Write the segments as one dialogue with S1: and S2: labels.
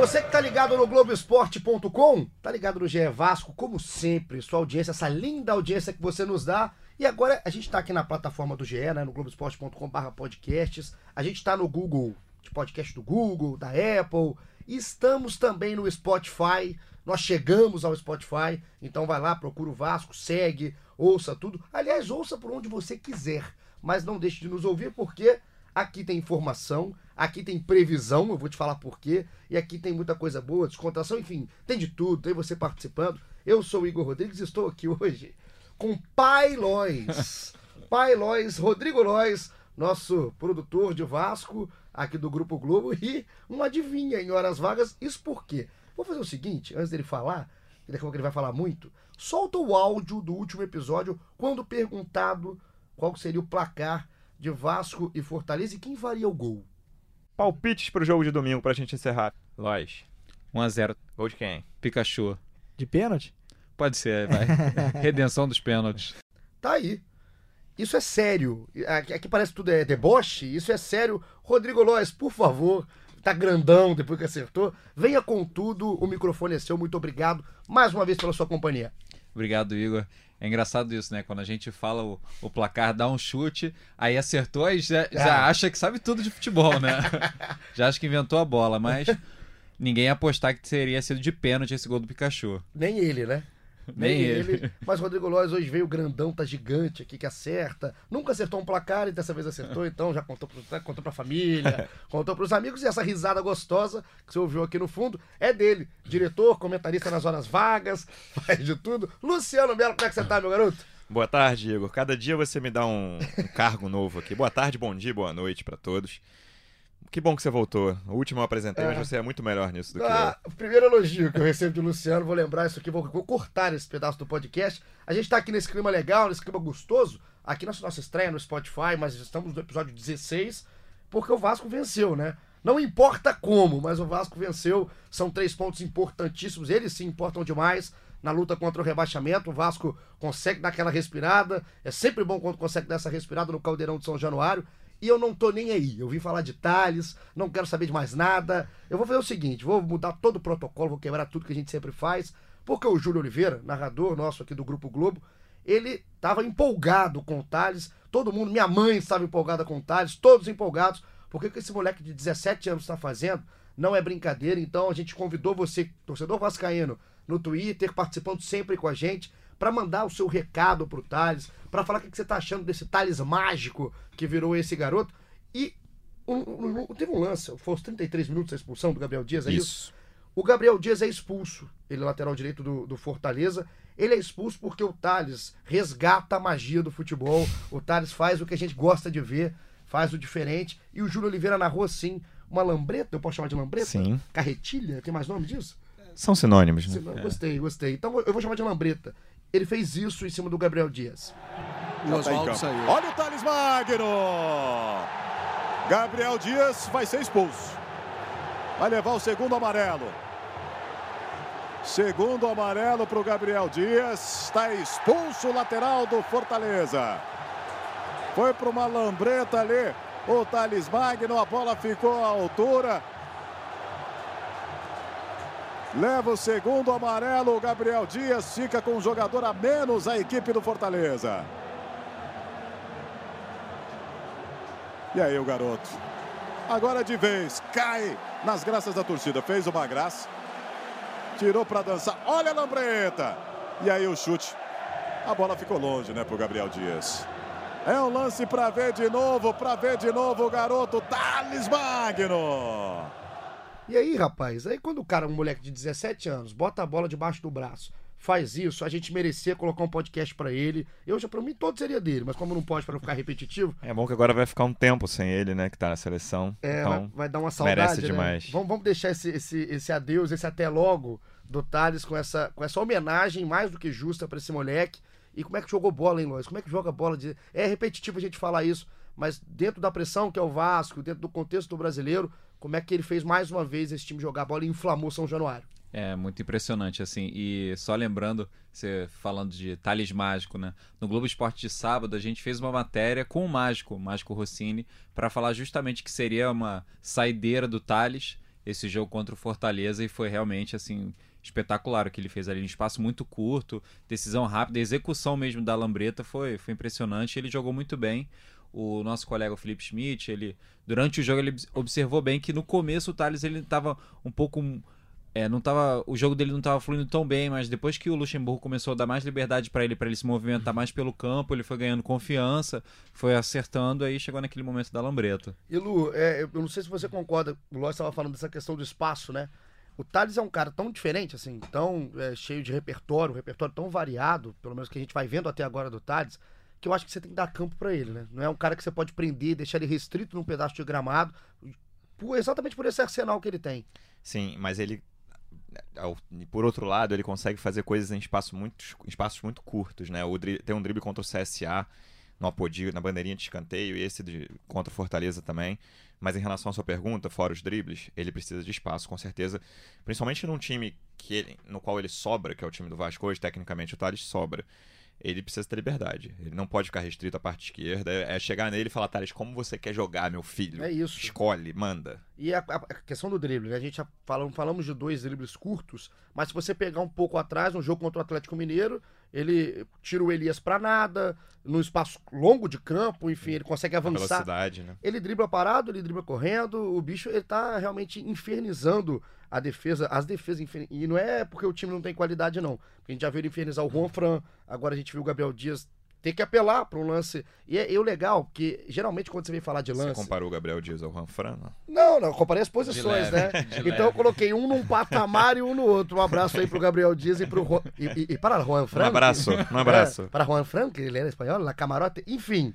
S1: Você que tá ligado no Globoesporte.com, tá ligado no GE Vasco, como sempre, sua audiência, essa linda audiência que você nos dá. E agora a gente tá aqui na plataforma do GE, né, no globoesporte.com.br podcasts. A gente tá no Google, de podcast do Google, da Apple. Estamos também no Spotify. Nós chegamos ao Spotify, então vai lá, procura o Vasco, segue, ouça tudo. Aliás, ouça por onde você quiser, mas não deixe de nos ouvir porque aqui tem informação, aqui tem previsão, eu vou te falar por quê, e aqui tem muita coisa boa, descontração, enfim, tem de tudo, tem você participando. Eu sou o Igor Rodrigues e estou aqui hoje com Pai Lois. Pai Lois, Rodrigo Lois, nosso produtor de Vasco aqui do Grupo Globo e uma adivinha em horas vagas. Isso por quê? Vou fazer o seguinte, antes dele falar, que daqui a pouco ele vai falar muito, solta o áudio do último episódio quando perguntado qual seria o placar de Vasco e Fortaleza e quem faria o gol.
S2: Palpites pro jogo de domingo pra gente encerrar.
S3: Lois.
S4: 1x0.
S3: Gol de quem?
S4: Pikachu.
S5: De pênalti?
S4: Pode ser, vai. Redenção dos pênaltis.
S1: Tá aí. Isso é sério. Aqui, aqui parece tudo é deboche. Isso é sério. Rodrigo Lois, por favor. Tá grandão depois que acertou. Venha com tudo. O microfone é seu. Muito obrigado mais uma vez pela sua companhia.
S4: Obrigado, Igor. É engraçado isso, né? Quando a gente fala o, o placar, dá um chute, aí acertou e já, já acha que sabe tudo de futebol, né? já acha que inventou a bola, mas ninguém ia apostar que teria sido de pênalti esse gol do Pikachu.
S1: Nem ele, né?
S4: Nem ele.
S1: Mas Rodrigo Lois hoje veio grandão, tá gigante aqui, que acerta. Nunca acertou um placar e dessa vez acertou, então já contou, pro, contou pra família, contou pros amigos. E essa risada gostosa que você ouviu aqui no fundo é dele. Diretor, comentarista nas horas vagas, faz de tudo. Luciano Melo, como é que você tá, meu garoto?
S3: Boa tarde, Igor. Cada dia você me dá um, um cargo novo aqui. Boa tarde, bom dia, boa noite para todos. Que bom que você voltou. O último eu apresentei, é. mas você é muito melhor nisso do
S1: ah,
S3: que eu.
S1: O primeiro elogio que eu recebo de Luciano, vou lembrar isso aqui, vou, vou, cortar esse pedaço do podcast. A gente tá aqui nesse clima legal, nesse clima gostoso, aqui na nossa estreia no Spotify, mas estamos no episódio 16, porque o Vasco venceu, né? Não importa como, mas o Vasco venceu. São três pontos importantíssimos, eles sim importam demais na luta contra o rebaixamento. O Vasco consegue dar aquela respirada. É sempre bom quando consegue dar essa respirada no Caldeirão de São Januário. E eu não tô nem aí. Eu vim falar de detalhes, não quero saber de mais nada. Eu vou fazer o seguinte: vou mudar todo o protocolo, vou quebrar tudo que a gente sempre faz. Porque o Júlio Oliveira, narrador nosso aqui do Grupo Globo, ele estava empolgado com o Thales. Todo mundo, minha mãe estava empolgada com o Thales, todos empolgados. Porque o que esse moleque de 17 anos está fazendo não é brincadeira. Então a gente convidou você, torcedor vascaíno, no Twitter, participando sempre com a gente para mandar o seu recado pro Thales, para falar o que você tá achando desse Thales mágico que virou esse garoto. E um, um, teve um lance, foi os 33 minutos da expulsão do Gabriel Dias, é isso? isso? O Gabriel Dias é expulso, ele é lateral direito do, do Fortaleza. Ele é expulso porque o Thales resgata a magia do futebol. O Thales faz o que a gente gosta de ver, faz o diferente. E o Júlio Oliveira narrou assim, uma lambreta, eu posso chamar de lambreta?
S3: Sim.
S1: Carretilha, tem mais nome disso?
S3: São sinônimos, né?
S1: Sinônimo. Gostei, gostei. Então eu vou chamar de lambreta. Ele fez isso em cima do Gabriel Dias.
S6: O Oswaldo saiu. Olha o Thales Magno! Gabriel Dias vai ser expulso. Vai levar o segundo amarelo. Segundo amarelo para o Gabriel Dias. Está expulso o lateral do Fortaleza. Foi para uma lambreta ali. O Thales Magno, a bola ficou à altura. Leva o segundo amarelo, o Gabriel Dias fica com um jogador a menos a equipe do Fortaleza. E aí o garoto. Agora de vez, cai nas graças da torcida. Fez uma graça. Tirou para dançar. Olha a lambreta. E aí o chute. A bola ficou longe, né, pro Gabriel Dias. É um lance para ver de novo, para ver de novo o garoto Thales Magno.
S1: E aí, rapaz, aí quando o cara, um moleque de 17 anos, bota a bola debaixo do braço, faz isso, a gente merecia colocar um podcast para ele. Eu já, pra mim, todo seria dele, mas como não pode para não ficar repetitivo.
S3: É bom que agora vai ficar um tempo sem ele, né, que tá na seleção.
S1: É,
S3: então,
S1: vai, vai, dar uma saudade.
S3: Merece
S1: né?
S3: demais.
S1: Vamos, vamos deixar esse, esse, esse adeus, esse até logo do Thales com essa, com essa homenagem mais do que justa para esse moleque. E como é que jogou bola, hein, Lois? Como é que joga bola? De... É repetitivo a gente falar isso, mas dentro da pressão que é o Vasco, dentro do contexto do brasileiro, como é que ele fez mais uma vez esse time jogar bola e inflamou São Januário?
S4: É muito impressionante, assim. E só lembrando, você falando de Thales Mágico, né? No Globo Esporte de sábado, a gente fez uma matéria com o Mágico, o Mágico Rossini, para falar justamente que seria uma saideira do Thales esse jogo contra o Fortaleza e foi realmente, assim, espetacular o que ele fez ali, um espaço muito curto, decisão rápida, execução mesmo da Lambreta foi, foi impressionante. Ele jogou muito bem. O nosso colega Felipe Schmidt, ele durante o jogo ele observou bem que no começo o Thales ele estava um pouco é, não tava, o jogo dele não estava fluindo tão bem, mas depois que o Luxemburgo começou a dar mais liberdade para ele, para ele se movimentar mais pelo campo, ele foi ganhando confiança, foi acertando, aí chegou naquele momento da lambreta.
S1: E Lu, é, eu não sei se você concorda, o Ló estava falando dessa questão do espaço, né? O Thales é um cara tão diferente, assim, tão é, cheio de repertório, um repertório tão variado, pelo menos que a gente vai vendo até agora do Thales, que eu acho que você tem que dar campo para ele, né? Não é um cara que você pode prender, deixar ele restrito num pedaço de gramado, por, exatamente por esse arsenal que ele tem.
S3: Sim, mas ele por outro lado, ele consegue fazer coisas em espaços muito, espaços muito curtos, né? O tem um drible contra o CSA no Apodi, na bandeirinha de escanteio, e esse de, contra o Fortaleza também. Mas em relação à sua pergunta, fora os dribles, ele precisa de espaço, com certeza. Principalmente num time que ele, no qual ele sobra, que é o time do Vasco hoje, tecnicamente o Thales sobra ele precisa ter liberdade. Ele não pode ficar restrito à parte esquerda. É, chegar nele e falar, Thales, como você quer jogar, meu filho?
S1: É isso.
S3: Escolhe, manda.
S1: E a, a questão do drible, né? A gente já falamos, falamos de dois dribles curtos, mas se você pegar um pouco atrás, no jogo contra o Atlético Mineiro, ele tira o Elias para nada, no espaço longo de campo, enfim, ele consegue avançar. A
S3: velocidade, né?
S1: Ele dribla parado, ele dribla correndo, o bicho ele tá realmente infernizando a defesa, as defesas, e não é porque o time não tem qualidade, não. Porque a gente já viu ele infernizar o Juan Fran, agora a gente viu o Gabriel Dias ter que apelar para um lance. E é, é o legal, que geralmente quando você vem falar de lance.
S3: Você comparou o Gabriel Dias ao Juan Fran? Não,
S1: não, não comparei as posições, né? Então eu coloquei um num patamar e um no outro. Um abraço aí pro Gabriel Dias e pro Juan, e, e, e para Juan Fran.
S3: Um abraço, um abraço. É,
S1: para Juan Fran, que ele era espanhol, na camarote, enfim.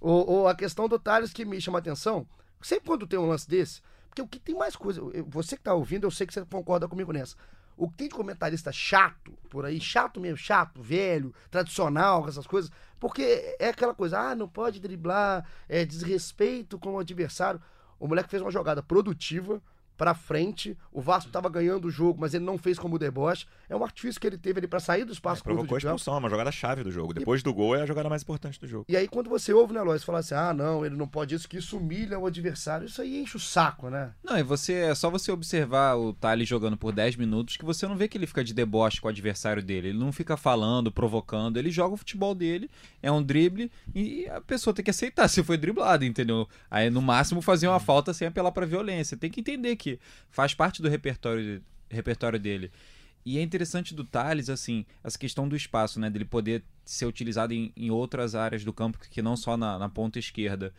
S1: O, o, a questão do Thales que me chama a atenção, sempre quando tem um lance desse, porque o que tem mais coisa, você que tá ouvindo, eu sei que você concorda comigo nessa. O que tem de comentarista chato por aí, chato mesmo, chato, velho, tradicional, essas coisas, porque é aquela coisa, ah, não pode driblar, é desrespeito com o adversário. O moleque fez uma jogada produtiva, para frente. O Vasco estava ganhando o jogo, mas ele não fez como o deboche. É um artifício que ele teve ali para sair do espaço é,
S3: Provocou a expulsão, é uma jogada chave do jogo. Depois e... do gol é a jogada mais importante do jogo.
S1: E aí quando você ouve, né, Lois, falar assim: "Ah, não, ele não pode isso, que isso humilha o adversário". Isso aí enche o saco, né?
S4: Não, e você é só você observar o Thales jogando por 10 minutos que você não vê que ele fica de deboche com o adversário dele. Ele não fica falando, provocando, ele joga o futebol dele, é um drible e a pessoa tem que aceitar se foi driblado, entendeu? Aí no máximo fazer uma falta sem apelar para violência. Tem que entender que faz parte do repertório, repertório dele. E é interessante do Thales, assim, essa questão do espaço, né? Dele poder ser utilizado em, em outras áreas do campo que não só na, na, ponta esquerda.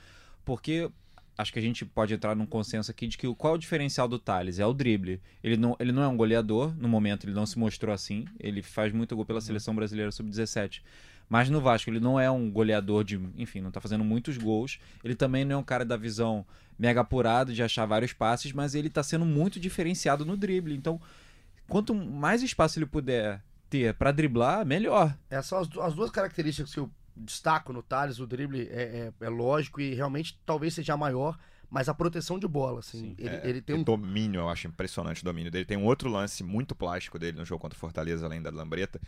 S4: Porque acho que a gente pode entrar num consenso aqui de que qual é o diferencial do Thales? É o drible. Ele não, ele não é um goleador, no momento ele não se mostrou assim. Ele faz muito gol pela uhum. seleção brasileira sub-17. Mas no Vasco ele não é um goleador de, enfim, não tá fazendo muitos gols. Ele também não é um cara da visão mega apurado de achar vários passes, mas ele tá sendo muito diferenciado no drible. Então, quanto mais espaço ele puder ter para driblar, melhor.
S1: Essas são as, as, duas características que eu destaco no Thales. O drible é, é, é lógico e realmente talvez seja maior mas a proteção de bola, assim. ele, é, ele, tem um
S3: domínio, eu acho impressionante o domínio dele. Tem um outro lance muito plástico dele no jogo contra o Fortaleza, além da Lambreta,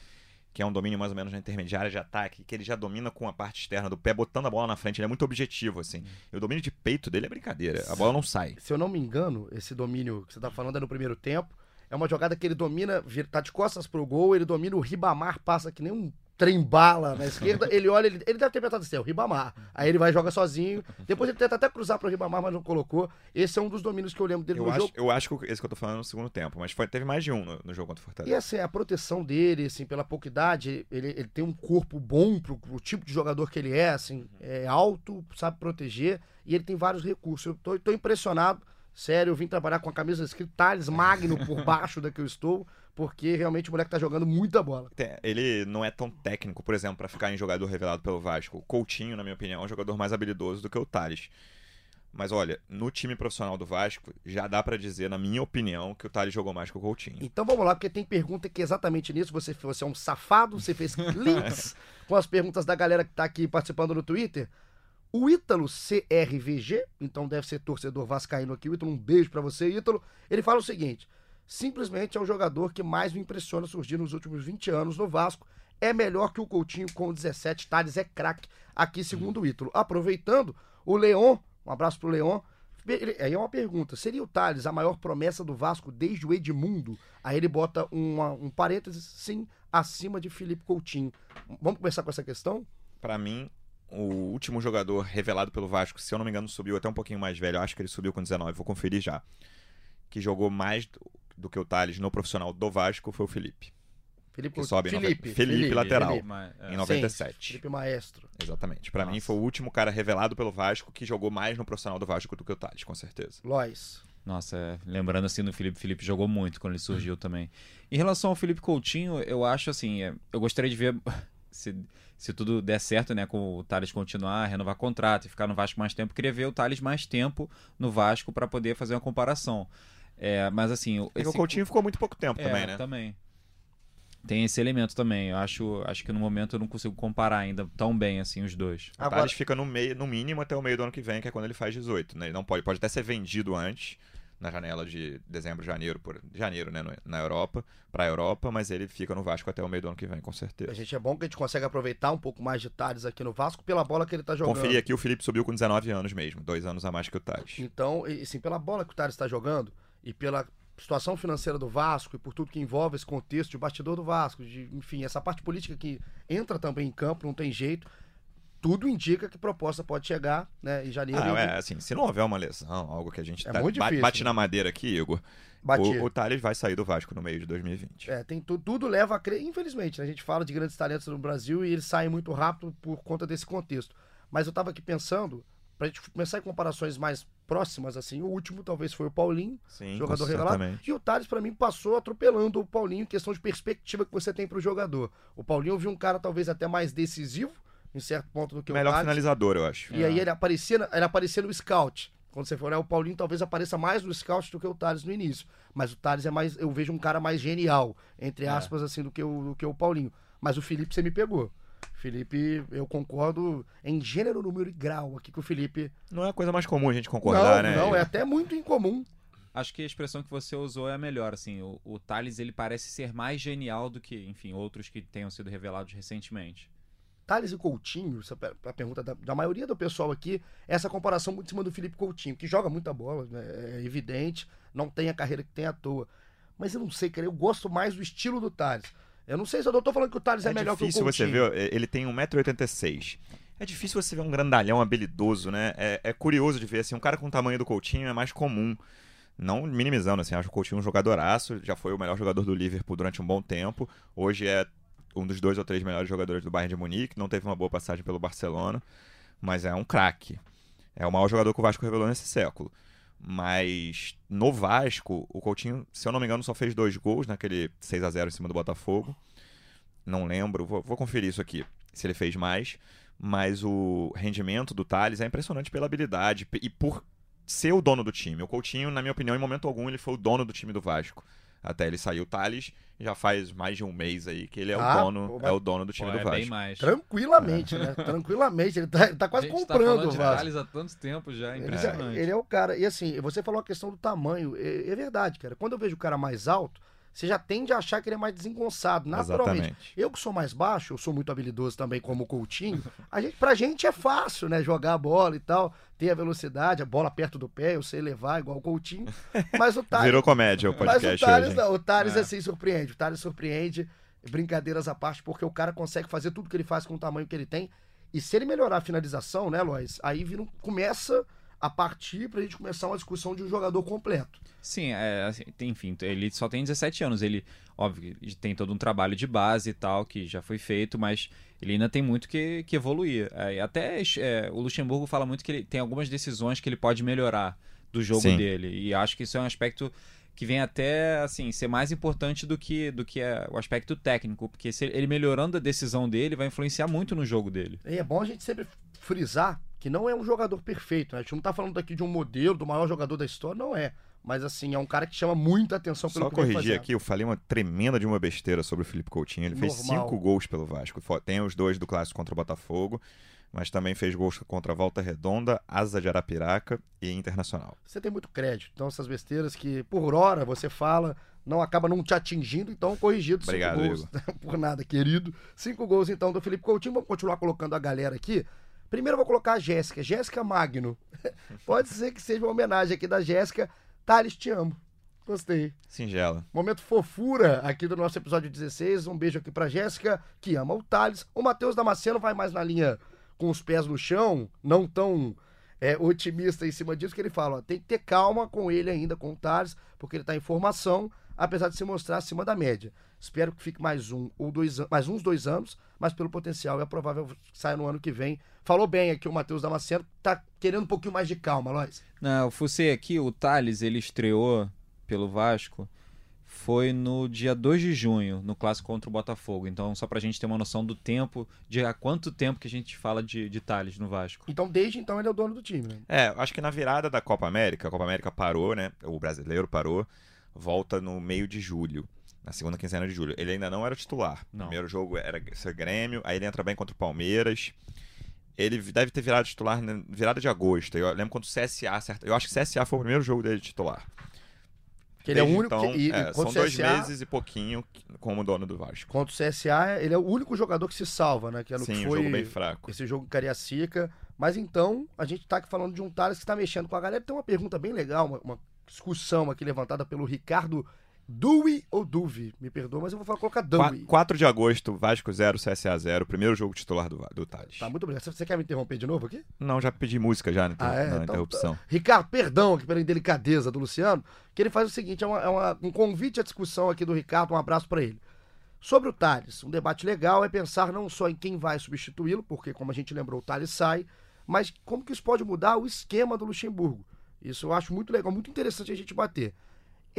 S3: que é um domínio mais ou menos na intermediária de ataque, que ele já domina com a parte externa do pé, botando a bola na frente. Ele é muito objetivo, assim. E o domínio de peito dele é brincadeira. A bola não sai.
S1: Se eu não me engano, esse domínio que você tá falando é no primeiro tempo. É uma jogada que ele domina, tá de costas pro gol, ele domina o Ribamar, passa que nem um trem-bala na esquerda, ele olha, ele, ele deve ter pensado assim, é o Ribamar. Aí ele vai joga sozinho. Depois ele tenta até cruzar pro Ribamar, mas não colocou. Esse é um dos domínios que eu lembro dele
S3: eu
S1: no
S3: acho,
S1: jogo.
S3: Eu acho que esse que eu tô falando no segundo tempo, mas foi, teve mais de um no, no jogo contra o Fortaleza.
S1: E assim, a proteção dele, assim, pela pouca idade, ele, ele tem um corpo bom pro, pro tipo de jogador que ele é, assim, é alto, sabe proteger, e ele tem vários recursos. Eu tô, tô impressionado. Sério, eu vim trabalhar com a camisa escrita Thales Magno por baixo da que eu estou porque realmente o moleque tá jogando muita bola.
S3: Ele não é tão técnico, por exemplo, para ficar em jogador revelado pelo Vasco. O Coutinho, na minha opinião, é um jogador mais habilidoso do que o Thales. Mas olha, no time profissional do Vasco, já dá pra dizer, na minha opinião, que o Thales jogou mais que o Coutinho.
S1: Então vamos lá, porque tem pergunta que é exatamente nisso. Você, você é um safado, você fez links com as perguntas da galera que tá aqui participando no Twitter. O Ítalo CRVG, então deve ser torcedor vascaíno aqui. O Ítalo, um beijo pra você, Ítalo. Ele fala o seguinte: simplesmente é o jogador que mais me impressiona surgir nos últimos 20 anos no Vasco. É melhor que o Coutinho com 17. Thales é craque aqui, segundo o Ítalo. Aproveitando, o Leon, um abraço pro Leon. Aí é uma pergunta: seria o Thales a maior promessa do Vasco desde o Edmundo? Aí ele bota uma- um parênteses, sim, acima de Felipe Coutinho. Vamos começar com essa questão?
S3: Pra mim, o último jogador revelado pelo Vasco, se eu não me engano, subiu até um pouquinho mais velho. Acho que ele subiu com 19, vou conferir já. Que jogou mais do, que o Thales no profissional do Vasco foi o Felipe.
S1: Felipe
S3: Que sobe
S1: Felipe,
S3: nove- Felipe, lateral.
S1: Felipe.
S4: É.
S3: Em
S1: Sim,
S3: 97.
S1: Felipe Maestro.
S3: Exatamente. Pra mim foi o último cara revelado pelo Vasco que jogou mais no profissional do Vasco do que o Thales, com certeza.
S1: Lois.
S4: Nossa, é, lembrando assim do Felipe, Felipe jogou muito quando ele surgiu também. Em relação ao Felipe Coutinho, eu acho assim, é, eu gostaria de ver se, se tudo der certo, né, com o Thales continuar, renovar contrato e ficar no Vasco mais tempo, queria ver o Thales mais tempo no Vasco para poder fazer uma comparação. É, mas assim, o-
S3: Porque
S4: esse
S3: o Coutinho ficou muito pouco tempo
S4: é,
S3: também, né?
S4: Também. Tem esse elemento também. Eu acho, acho que no momento eu não consigo comparar ainda tão bem assim os dois.
S3: O
S1: Agora,
S3: Thales fica no meio, no mínimo até o meio do ano que vem, que é quando ele faz 18, né? Ele não pode, pode até ser vendido antes, na janela de dezembro, janeiro, por janeiro, né, na Europa, pra Europa, mas ele fica no Vasco até o meio do ano que vem, com
S1: a
S3: certeza.
S1: gente é bom que a gente consegue aproveitar um pouco mais de Thales aqui no Vasco pela bola que ele tá jogando.
S3: Conferi aqui, o Felipe subiu com 19 anos mesmo, dois anos a mais que o Thales.
S1: Então, e, assim, pela bola que o Thales está jogando e pela situação financeira do Vasco e por tudo que envolve esse contexto de bastidor do Vasco, de, enfim, essa parte política que entra também em campo, não tem jeito. Tudo indica que proposta pode chegar, né, em janeiro.
S3: Ah, é, assim, se não houver uma lesão, algo que a gente
S1: É
S3: tá-
S1: muito difícil,
S3: bate
S1: né?
S3: na madeira aqui, Igor, o, o Thales vai sair do Vasco no meio de 2020.
S1: É, tem tu- tudo leva a crer, infelizmente, né, a gente fala de grandes talentos no Brasil e eles saem muito rápido por conta desse contexto. Mas eu tava aqui pensando, pra gente começar em comparações mais próximas, assim, o último talvez foi o Paulinho,
S3: Sim,
S1: jogador revelado. E o Thales, pra mim, passou atropelando o Paulinho em questão de perspectiva que você tem pro jogador. O Paulinho eu vi um cara talvez até mais decisivo, em certo ponto do que
S3: Melhor
S1: o Thales.
S3: finalizador, eu acho.
S1: E aí ele aparecia, ele aparecia no scout. Quando você for olhar, o Paulinho talvez apareça mais no scout do que o Thales no início. Mas o Thales é mais. Eu vejo um cara mais genial, entre
S4: É.
S1: aspas, assim, do que, o, do que o Paulinho. Mas o Felipe você me pegou. Felipe, eu concordo em gênero, número e grau aqui que o Felipe.
S3: Não é a coisa mais comum a gente concordar,
S1: não,
S3: né?
S1: não, é até muito incomum.
S4: Acho que a expressão que você usou é a melhor, assim, o, o Thales ele parece ser mais genial do que, enfim, outros que tenham sido revelados recentemente.
S1: Thales e Coutinho, essa é a pergunta da, da maioria do pessoal aqui, é essa comparação muito em cima do Felipe Coutinho, que joga muita bola, né, é evidente, não tem a carreira que tem à toa. Mas eu não sei, cara, eu gosto mais do estilo do Thales. Eu não sei se eu não tô falando que o Thales é,
S3: É
S1: melhor que o
S3: difícil
S1: Coutinho.
S3: você ver, é, ele tem 1,86m. É difícil você ver um grandalhão habilidoso, né? É, é curioso de ver, assim, um cara com o tamanho do Coutinho é mais comum. Não minimizando, assim, acho o Coutinho um jogadoraço, já foi o melhor jogador do Liverpool durante um bom tempo. Hoje é um dos dois ou três melhores jogadores do Bayern de Munique, não teve uma boa passagem pelo Barcelona, mas é um craque. É o maior jogador que o Vasco revelou nesse século. Mas no Vasco, o Coutinho, se eu não me engano, só fez dois gols naquele 6 a 0 em cima do Botafogo. Não lembro, vou, vou conferir isso aqui, se ele fez mais. Mas o rendimento do Thales é impressionante pela habilidade e por ser o dono do time. O Coutinho, na minha opinião, em momento algum, ele foi o dono do time do Vasco. Até ele sair o Thales, já faz mais de um mês aí que ele é
S1: Ah,
S3: o dono,
S1: pô,
S3: é o dono do time
S4: Pô,
S3: do
S4: é
S3: Vasco.
S4: bem mais.
S1: Tranquilamente, né? Tranquilamente. Ele tá, ele tá
S4: A
S1: quase
S4: gente tá
S1: comprando
S4: falando
S1: o Vasco.
S4: Thales há tanto tempo já,
S1: Ele,
S4: impressionante.
S1: ele é o cara. E assim, você falou a questão do tamanho. É, é verdade, cara. Quando eu vejo o cara mais alto, você já tende a achar que ele é mais desengonçado, naturalmente.
S3: Exatamente.
S1: Eu que sou mais baixo, eu sou muito habilidoso também como o Coutinho, a gente, pra gente é fácil, né? Jogar a bola e tal, ter a velocidade, a bola perto do pé, eu sei levar igual o Coutinho. Mas o Thales,
S3: Virou comédia o
S1: mas o
S3: podcast
S1: Thales
S3: hoje.
S1: não, o Thales
S4: É.
S1: assim surpreende. O Thales surpreende, brincadeiras à parte, porque o cara consegue fazer tudo que ele faz com o tamanho que ele tem. E se ele melhorar a finalização, né, Lois? Aí vira um- começa a partir pra gente começar uma discussão de um jogador completo.
S4: Sim, é, assim, tem- enfim, ele só tem 17 anos. Ele, óbvio, tem todo um trabalho de base e tal, que já foi feito, mas ele ainda tem muito que, que evoluir. É, até é, o Luxemburgo fala muito que ele tem algumas decisões que ele pode melhorar do jogo
S3: Sim.
S4: dele. E acho que isso é um aspecto que vem até assim ser mais importante do que do que é o aspecto técnico, porque se ele melhorando a decisão dele vai influenciar muito no jogo dele.
S1: E é bom a gente sempre frisar que não é um jogador perfeito. Né? A gente não tá falando aqui de um modelo, do maior jogador da história, não é. Mas assim, é um cara que chama muita atenção pelo
S3: Só
S1: que
S3: corrigir aqui, eu falei uma tremenda de uma besteira sobre o Felipe Coutinho. Ele fez
S1: Normal.
S3: cinco gols pelo Vasco. Tem os dois do clássico contra o Botafogo, mas também fez gols contra a Volta Redonda, Asa de Arapiraca e Internacional.
S1: Você tem muito crédito. Então, essas besteiras que por hora você fala, não acaba não te atingindo, então corrigido. cinco
S3: Obrigado,
S1: gols. por nada, querido. Cinco gols, então, do Felipe Coutinho. Vamos continuar colocando a galera aqui. Primeiro eu vou colocar a Jéssica. Jéssica Magno. Pode ser que seja uma homenagem aqui da Jéssica. Thales, te amo. Gostei.
S3: Singela.
S1: Momento fofura aqui do nosso episódio 16. Um beijo aqui pra Jéssica, que ama o Thales. O Matheus Damasceno vai mais na linha com os pés no chão, não tão é, otimista em cima disso, que ele fala: ó, tem que ter calma com ele ainda, com o Thales, porque ele tá em formação, apesar de se mostrar acima da média. Espero que fique mais um ou dois mais uns dois anos, mas pelo potencial é provável que saia no ano que vem. Falou bem aqui o Matheus Damasceno, tá querendo um pouquinho mais de calma, Lois.
S4: Não, eu fucei aqui, o Thales, ele estreou pelo Vasco, foi no dia 2 de junho, no clássico contra o Botafogo. Então, só pra gente ter uma noção do tempo, de há quanto tempo que a gente fala de, de Thales no Vasco.
S1: Então, desde então, ele é o dono do time, né?
S3: É, acho que na virada da Copa América, a Copa América parou, né? O brasileiro parou, volta no meio de julho. Na segunda quinzena de julho. Ele ainda não era titular.
S4: Não.
S3: Primeiro jogo era ser Grêmio, aí ele entra bem contra o Palmeiras. Ele deve ter virado titular na virada de agosto. Eu lembro quando o CSA, certo? Eu acho que o CSA foi o primeiro jogo dele titular.
S1: Que ele é o
S3: Desde
S1: único
S3: então,
S1: que, e,
S3: é, são dois
S1: CSA,
S3: meses e pouquinho como dono do Vasco.
S1: Contra o CSA, ele é o único jogador que se salva, né? Que é no
S3: Sim,
S1: que
S3: um
S1: foi
S3: jogo bem fraco.
S1: esse jogo Cariacica. Mas então, a gente tá aqui falando de um Thales que está mexendo com a galera. Tem uma pergunta bem legal, uma, uma discussão aqui levantada pelo Ricardo Dewey ou Duvi? Me perdoa, mas eu vou falar, colocar Dewey.
S3: 4 de agosto, Vasco 0, CSA 0. Primeiro jogo titular do, do Thales.
S1: Tá, muito obrigado. Você- quer me interromper de novo aqui?
S3: Não, já pedi música já na,
S1: Ah, é?
S3: na
S1: Então,
S3: interrupção.
S1: Ricardo, perdão aqui pela indelicadeza do Luciano, que ele faz o seguinte, é, uma- é uma- um convite à discussão aqui do Ricardo, um abraço pra ele. Sobre o Thales, um debate legal é pensar não só em quem vai substituí-lo, porque como a gente lembrou, o Thales sai, mas como que isso pode mudar o esquema do Luxemburgo. Isso eu acho muito legal, muito interessante a gente bater.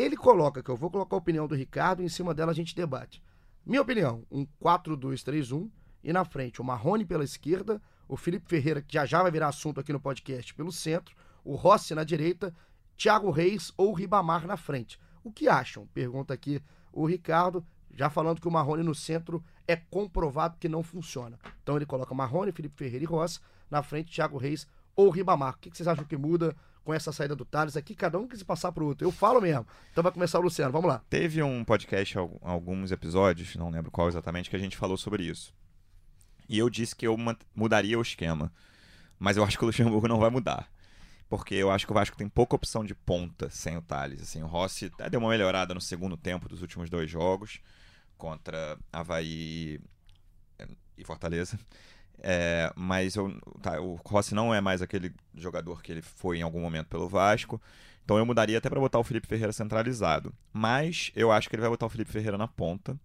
S1: Ele coloca, que eu vou colocar a opinião do Ricardo, e em cima dela a gente debate. Minha opinião, um 4-2-3-1, e na frente o Marrone pela esquerda, o Felipe Ferreira, que já já vai virar assunto aqui no podcast, pelo centro, o Rossi na direita, Thiago Reis ou Ribamar na frente. O que acham? Pergunta aqui o Ricardo, já falando que o Marrone no centro é comprovado que não funciona. Então ele coloca Marrone, Felipe Ferreira e Rossi, na frente Thiago Reis ou Ribamar. O que vocês acham que muda com essa saída do Thales aqui? Cada um quis passar pro outro. Eu falo mesmo. Então vai começar o Luciano, vamos lá.
S3: Teve um podcast, al- alguns episódios, não lembro qual exatamente, que a gente falou sobre isso. E eu disse que eu mudaria o esquema. Mas eu acho que o Luxemburgo não vai mudar. Porque eu acho que o Vasco tem pouca opção de ponta sem o Thales. Assim, o Rossi até deu uma melhorada no segundo tempo dos últimos dois jogos contra Havaí e Fortaleza. É, mas eu- tá, o Rossi não é mais aquele jogador que ele foi em algum momento pelo Vasco. Então eu mudaria até para botar o Felipe Ferreira centralizado. Mas eu acho que ele vai botar o Felipe Ferreira na ponta.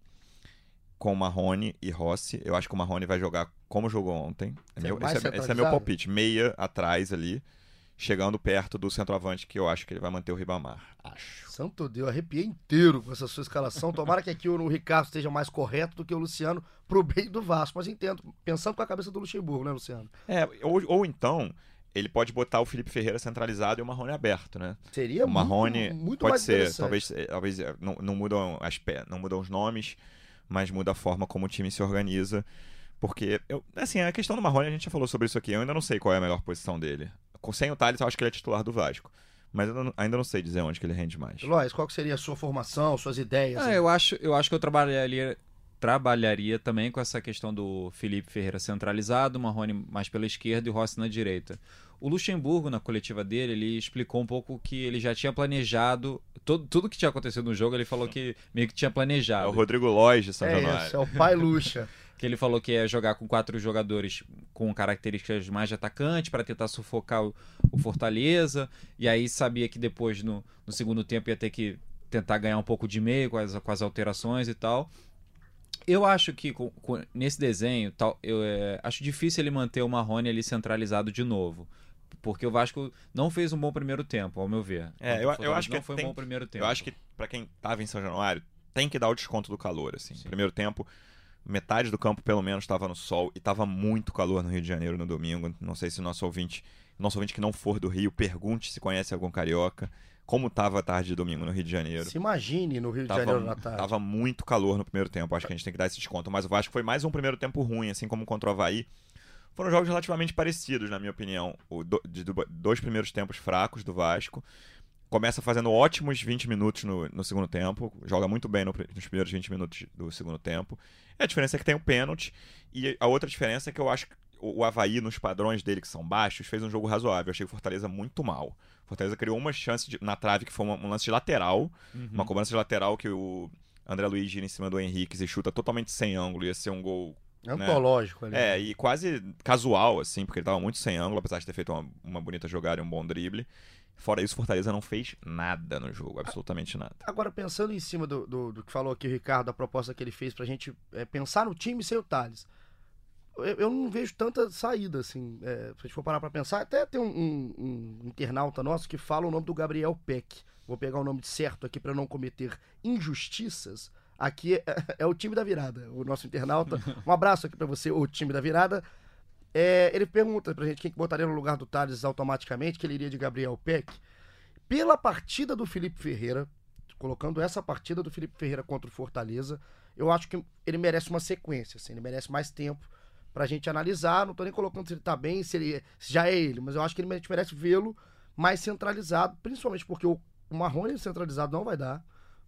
S3: Com Marrone e Rossi. Eu acho que o Marrone vai jogar como jogou ontem. É meu- esse, é, esse é meu palpite. Meia atrás ali. Chegando perto do centroavante, que eu acho que ele vai manter o Ribamar. Acho.
S1: Santo Deus, arrepiei inteiro com essa sua escalação. Tomara que aqui o Ricardo esteja mais correto do que o Luciano pro bem do Vasco. Mas entendo, pensando com a cabeça do Luxemburgo, né, Luciano?
S3: É, ou, ou então, ele pode botar o Felipe Ferreira centralizado e o Marrone aberto, né?
S1: Seria
S3: o Marrone
S1: muito, muito
S3: pode
S1: mais
S3: ser, talvez, eh, talvez eh, não, não mudam as não mudam os nomes, mas muda a forma como o time se organiza. Porque, eu, assim, a questão do Marrone, a gente já falou sobre isso aqui, eu ainda não sei qual é a melhor posição dele. Com- Sem o Thales, eu acho que ele é titular do Vasco. Mas eu não- ainda não sei dizer onde que ele rende mais.
S1: Lois, qual que seria a sua formação, suas ideias?
S4: Ah, eu acho, eu acho que eu trabalharia, trabalharia também com essa questão do Felipe Ferreira centralizado, Marrone mais pela esquerda e o Rossi na direita. O Luxemburgo, na coletiva dele, ele explicou um pouco que ele já tinha planejado. Todo, tudo que tinha acontecido no jogo, ele falou que meio que tinha
S3: É
S4: planejado.
S3: o Rodrigo Lois de São
S1: é
S3: Januário.
S1: isso, é o pai Luxa.
S4: que ele falou que ia jogar com quatro jogadores com características mais de atacante para tentar sufocar o, o Fortaleza. E aí sabia que depois, no, no segundo tempo, ia ter que tentar ganhar um pouco de meio com as, com as alterações e tal. Eu acho que com- com- nesse desenho, tal, eu é, acho difícil ele manter o Marrone ali centralizado de novo. Porque o Vasco não fez um bom primeiro tempo, ao meu ver.
S3: É, eu, eu acho que
S4: não foi
S3: tem-
S4: um bom primeiro tempo.
S3: Eu acho que pra quem tava em São Januário, tem que dar o desconto do calor, assim. Primeiro tempo, metade do campo pelo menos estava no sol e tava muito calor no Rio de Janeiro no domingo. Não sei se o nosso ouvinte, nosso ouvinte que não for do Rio, pergunte se conhece algum carioca. Como tava a tarde de domingo no Rio de Janeiro.
S1: Se imagine no Rio de
S3: Tava,
S1: Janeiro na tarde.
S3: tava muito calor no primeiro tempo, acho que a gente tem que dar esse desconto. Mas o Vasco foi mais um primeiro tempo ruim, assim como contra o Havaí. Foram jogos relativamente parecidos, na minha opinião. O do- de do- dois primeiros tempos fracos do Vasco. Começa fazendo ótimos 20 minutos no, no segundo tempo. Joga muito bem no nos primeiros 20 minutos do segundo tempo. E a diferença é que tem o pênalti. E a outra diferença é que eu acho que o o Havaí, nos padrões dele, que são baixos, fez um jogo razoável. Eu achei o Fortaleza muito mal. O Fortaleza criou uma chance de- na trave que foi uma- um lance de lateral. Uma cobrança de lateral que o André Luiz gira em cima do Henrique e chuta totalmente sem ângulo. Ia ser um gol
S1: Antológico ali.
S3: é, e quase casual, assim, porque ele tava muito sem ângulo, apesar de ter feito uma, uma bonita jogada e um bom drible. Fora isso, Fortaleza não fez nada no jogo, absolutamente nada.
S1: Agora, pensando em cima do, do, do que falou aqui o Ricardo, a proposta que ele fez pra gente é, pensar no time sem o Thales. Eu, eu não vejo tanta saída, assim. é, se a gente for parar pra pensar, até tem um, um- um internauta nosso que fala o nome do Gabriel Peck. Vou pegar o nome certo aqui pra não cometer injustiças. Aqui é, é o time da virada, o nosso internauta. Um abraço aqui pra você, o time da virada. É, ele pergunta pra gente quem que botaria no lugar do Thales automaticamente, que ele iria de Gabriel Peck. Pela partida do Felipe Ferreira, colocando essa partida do Felipe Ferreira contra o Fortaleza, eu acho que ele merece uma sequência, assim, ele merece mais tempo pra gente analisar. Não tô nem colocando se ele tá bem, se ele se já é ele, mas eu acho que ele merece- merece vê-lo mais centralizado, principalmente porque o, o Marrone centralizado não vai dar,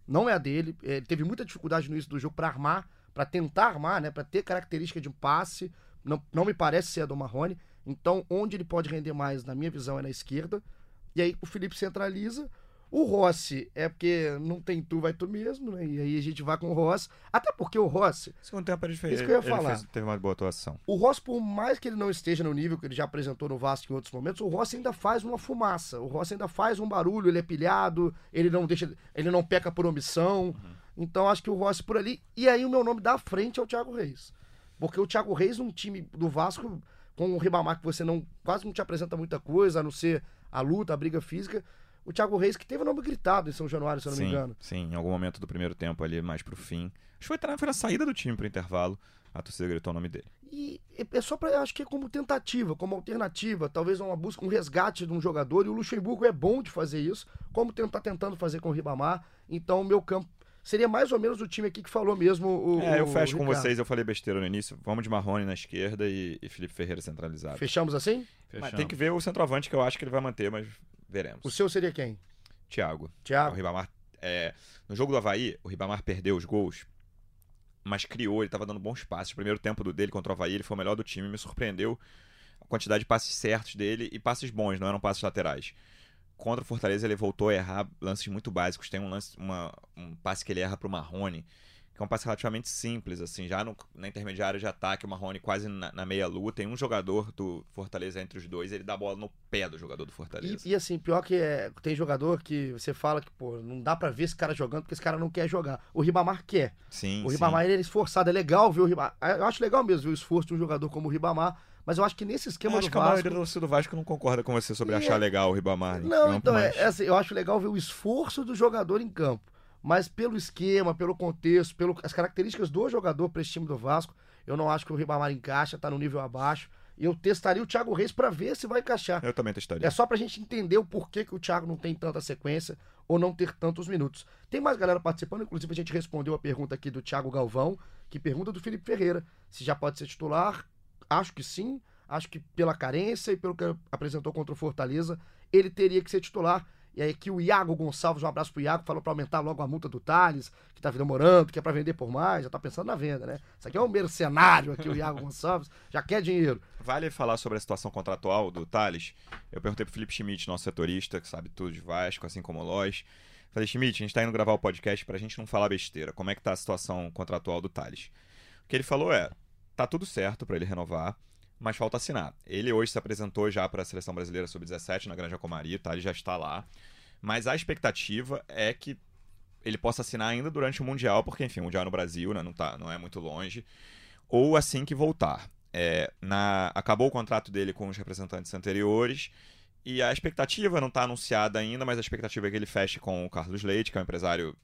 S1: não é a dele. Ele teve muita dificuldade no início do jogo pra armar, pra tentar armar, né, para ter característica de um passe. Não, não me parece ser a do Marrone. Então, onde ele pode render mais, na minha visão, é na esquerda. E aí o Felipe centraliza. O Rossi é porque não tem tu, vai tu mesmo, né? E aí a gente vai com o Rossi. Até porque o Rossi,
S3: Segundo tempo ele fez.
S1: Isso que eu ia
S3: ele
S1: falar.
S3: fez- teve uma boa atuação.
S1: o Rossi, por mais que ele não esteja no nível que ele já apresentou no Vasco em outros momentos, o Rossi ainda faz uma fumaça. O Rossi ainda faz um barulho, ele é pilhado, ele não deixa, ele não peca por omissão. Então acho que o Rossi por ali. E aí o meu nome da frente é o Thiago Reis. Porque o Thiago Reis, num time do Vasco, com o Ribamar que você não quase não te apresenta muita coisa, a não ser a luta, a briga física. O Thiago Reis, que teve o nome gritado em São Januário, se eu não me
S3: sim,
S1: engano.
S3: sim, em algum momento do primeiro tempo ali, mais pro fim. Acho que foi, foi na saída do time pro intervalo, a torcida gritou o nome dele.
S1: E é só pra. Acho que é como tentativa, como alternativa, talvez uma busca, um resgate de um jogador. E o Luxemburgo é bom de fazer isso, como tá tentando fazer com o Ribamar. Então, o meu campo seria mais ou menos o time aqui que falou mesmo o.
S3: é, eu
S1: o
S3: fecho com
S1: Ricardo.
S3: vocês, eu falei besteira no início. Vamos de Marrone na esquerda e, e Felipe Ferreira centralizado.
S1: Fechamos assim?
S3: Mas
S4: Fechamos.
S3: tem que ver o centroavante que eu acho que ele vai manter, mas veremos.
S1: O seu seria quem?
S3: Thiago. O
S1: Thiago.
S3: Ribamar. é, no jogo do Havaí, o Ribamar perdeu os gols, mas criou, ele tava dando bons passes. O primeiro tempo do dele contra o Havaí, ele foi o melhor do time, me surpreendeu a quantidade de passes certos dele e passes bons, não eram passes laterais. Contra o Fortaleza, ele voltou a errar lances muito básicos. Tem um lance, uma, um passe que ele erra pro Marrone, que é um passe relativamente simples, assim, já no- na intermediária de ataque, o Marrone quase na, na meia lua. Tem um jogador do Fortaleza entre os dois, ele dá a bola no pé do jogador do Fortaleza.
S1: E, e assim, pior que é, tem jogador que você fala que, pô, não dá pra ver esse cara jogando porque esse cara não quer jogar. O Ribamar quer.
S3: sim,
S1: O
S3: sim.
S1: Ribamar ele é esforçado, é legal ver o Ribamar. Eu acho legal mesmo ver o esforço de um jogador como o Ribamar, mas eu acho que nesse
S3: Eu
S1: esquema
S3: acho
S1: do
S3: que a
S1: Vasco.
S3: maioria do Vasco não concorda com você sobre
S1: E
S3: achar
S1: é-
S3: legal o Ribamar. em
S1: Não,
S3: campo,
S1: então, é,
S3: mas-
S1: é assim, eu acho legal ver o esforço do jogador em campo. Mas pelo esquema, pelo contexto, pelas características do jogador para esse time do Vasco, eu não acho que o Ribamar encaixa, tá no nível abaixo. E eu testaria o Thiago Reis para ver se vai encaixar.
S3: Eu também testaria.
S1: É só pra gente entender o porquê que o Thiago não tem tanta sequência ou não ter tantos minutos. Tem mais galera participando, inclusive a gente respondeu a pergunta aqui do Thiago Galvão, que pergunta do Felipe Ferreira se já pode ser titular. Acho que sim. Acho que pela carência e pelo que apresentou contra o Fortaleza, ele teria que ser titular. E aí aqui o Iago Gonçalves, um abraço pro Iago, falou pra aumentar logo a multa do Thales, que tá demorando, que é pra vender por mais, já tá pensando na venda, né? Isso aqui é um mercenário aqui, o Iago Gonçalves, já quer dinheiro.
S3: Vale falar sobre a situação contratual do Thales. Eu perguntei pro Felipe Schmidt, nosso setorista, que sabe tudo de Vasco, assim como o Lois. Falei, Schmidt, a gente tá indo gravar o podcast pra gente não falar besteira. Como é que tá a situação contratual do Thales? O que ele falou é: tá tudo certo pra ele renovar, mas falta assinar. Ele hoje se apresentou já para a seleção brasileira sub-17 na Granja Comari, tá? Ele já está lá. Mas a expectativa é que ele possa assinar ainda durante o Mundial, porque, enfim, o Mundial é no Brasil, né? Não, tá, não é muito longe. Ou assim que voltar. É, na, acabou o contrato dele com os representantes anteriores e a expectativa não está anunciada ainda, mas a expectativa é que ele feche com o Carlos Leite, que é um empresário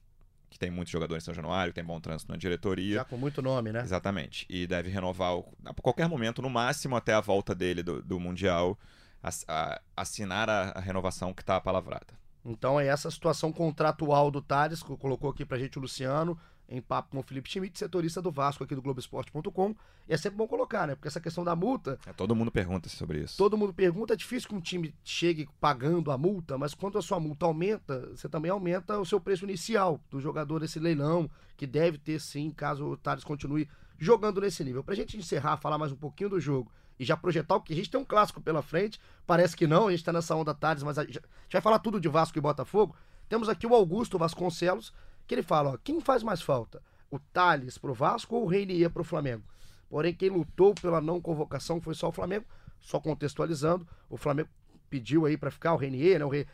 S3: que tem muitos jogadores em São Januário, tem bom trânsito na diretoria.
S1: Já com muito nome, né?
S3: Exatamente. E deve renovar a qualquer momento, no máximo até a volta dele do, do Mundial, a, a, assinar a, a renovação que está palavrada.
S1: Então é essa situação contratual do Thales, que colocou aqui pra gente o Luciano, em papo com o Felipe Schmidt, setorista do Vasco aqui do Globoesporte.com. E é sempre bom colocar, né? Porque essa questão da multa,
S3: É, todo mundo pergunta sobre isso.
S1: todo mundo pergunta, é difícil que um time chegue pagando a multa, mas quando a sua multa aumenta, você também aumenta o seu preço inicial do jogador desse leilão, que deve ter sim, caso o Thales continue jogando nesse nível. Pra gente encerrar, falar mais um pouquinho do jogo e já projetar o que a gente tem um clássico pela frente, parece que não, a gente tá nessa onda Thales, mas a gente vai falar tudo de Vasco e Botafogo. Temos aqui o Augusto Vasconcelos, que ele fala, ó, quem faz mais falta? O Thales pro Vasco ou o Reinier pro Flamengo? Porém, quem lutou pela não convocação foi só o Flamengo. Só contextualizando, o Flamengo pediu aí pra ficar o Renier, né? O Re...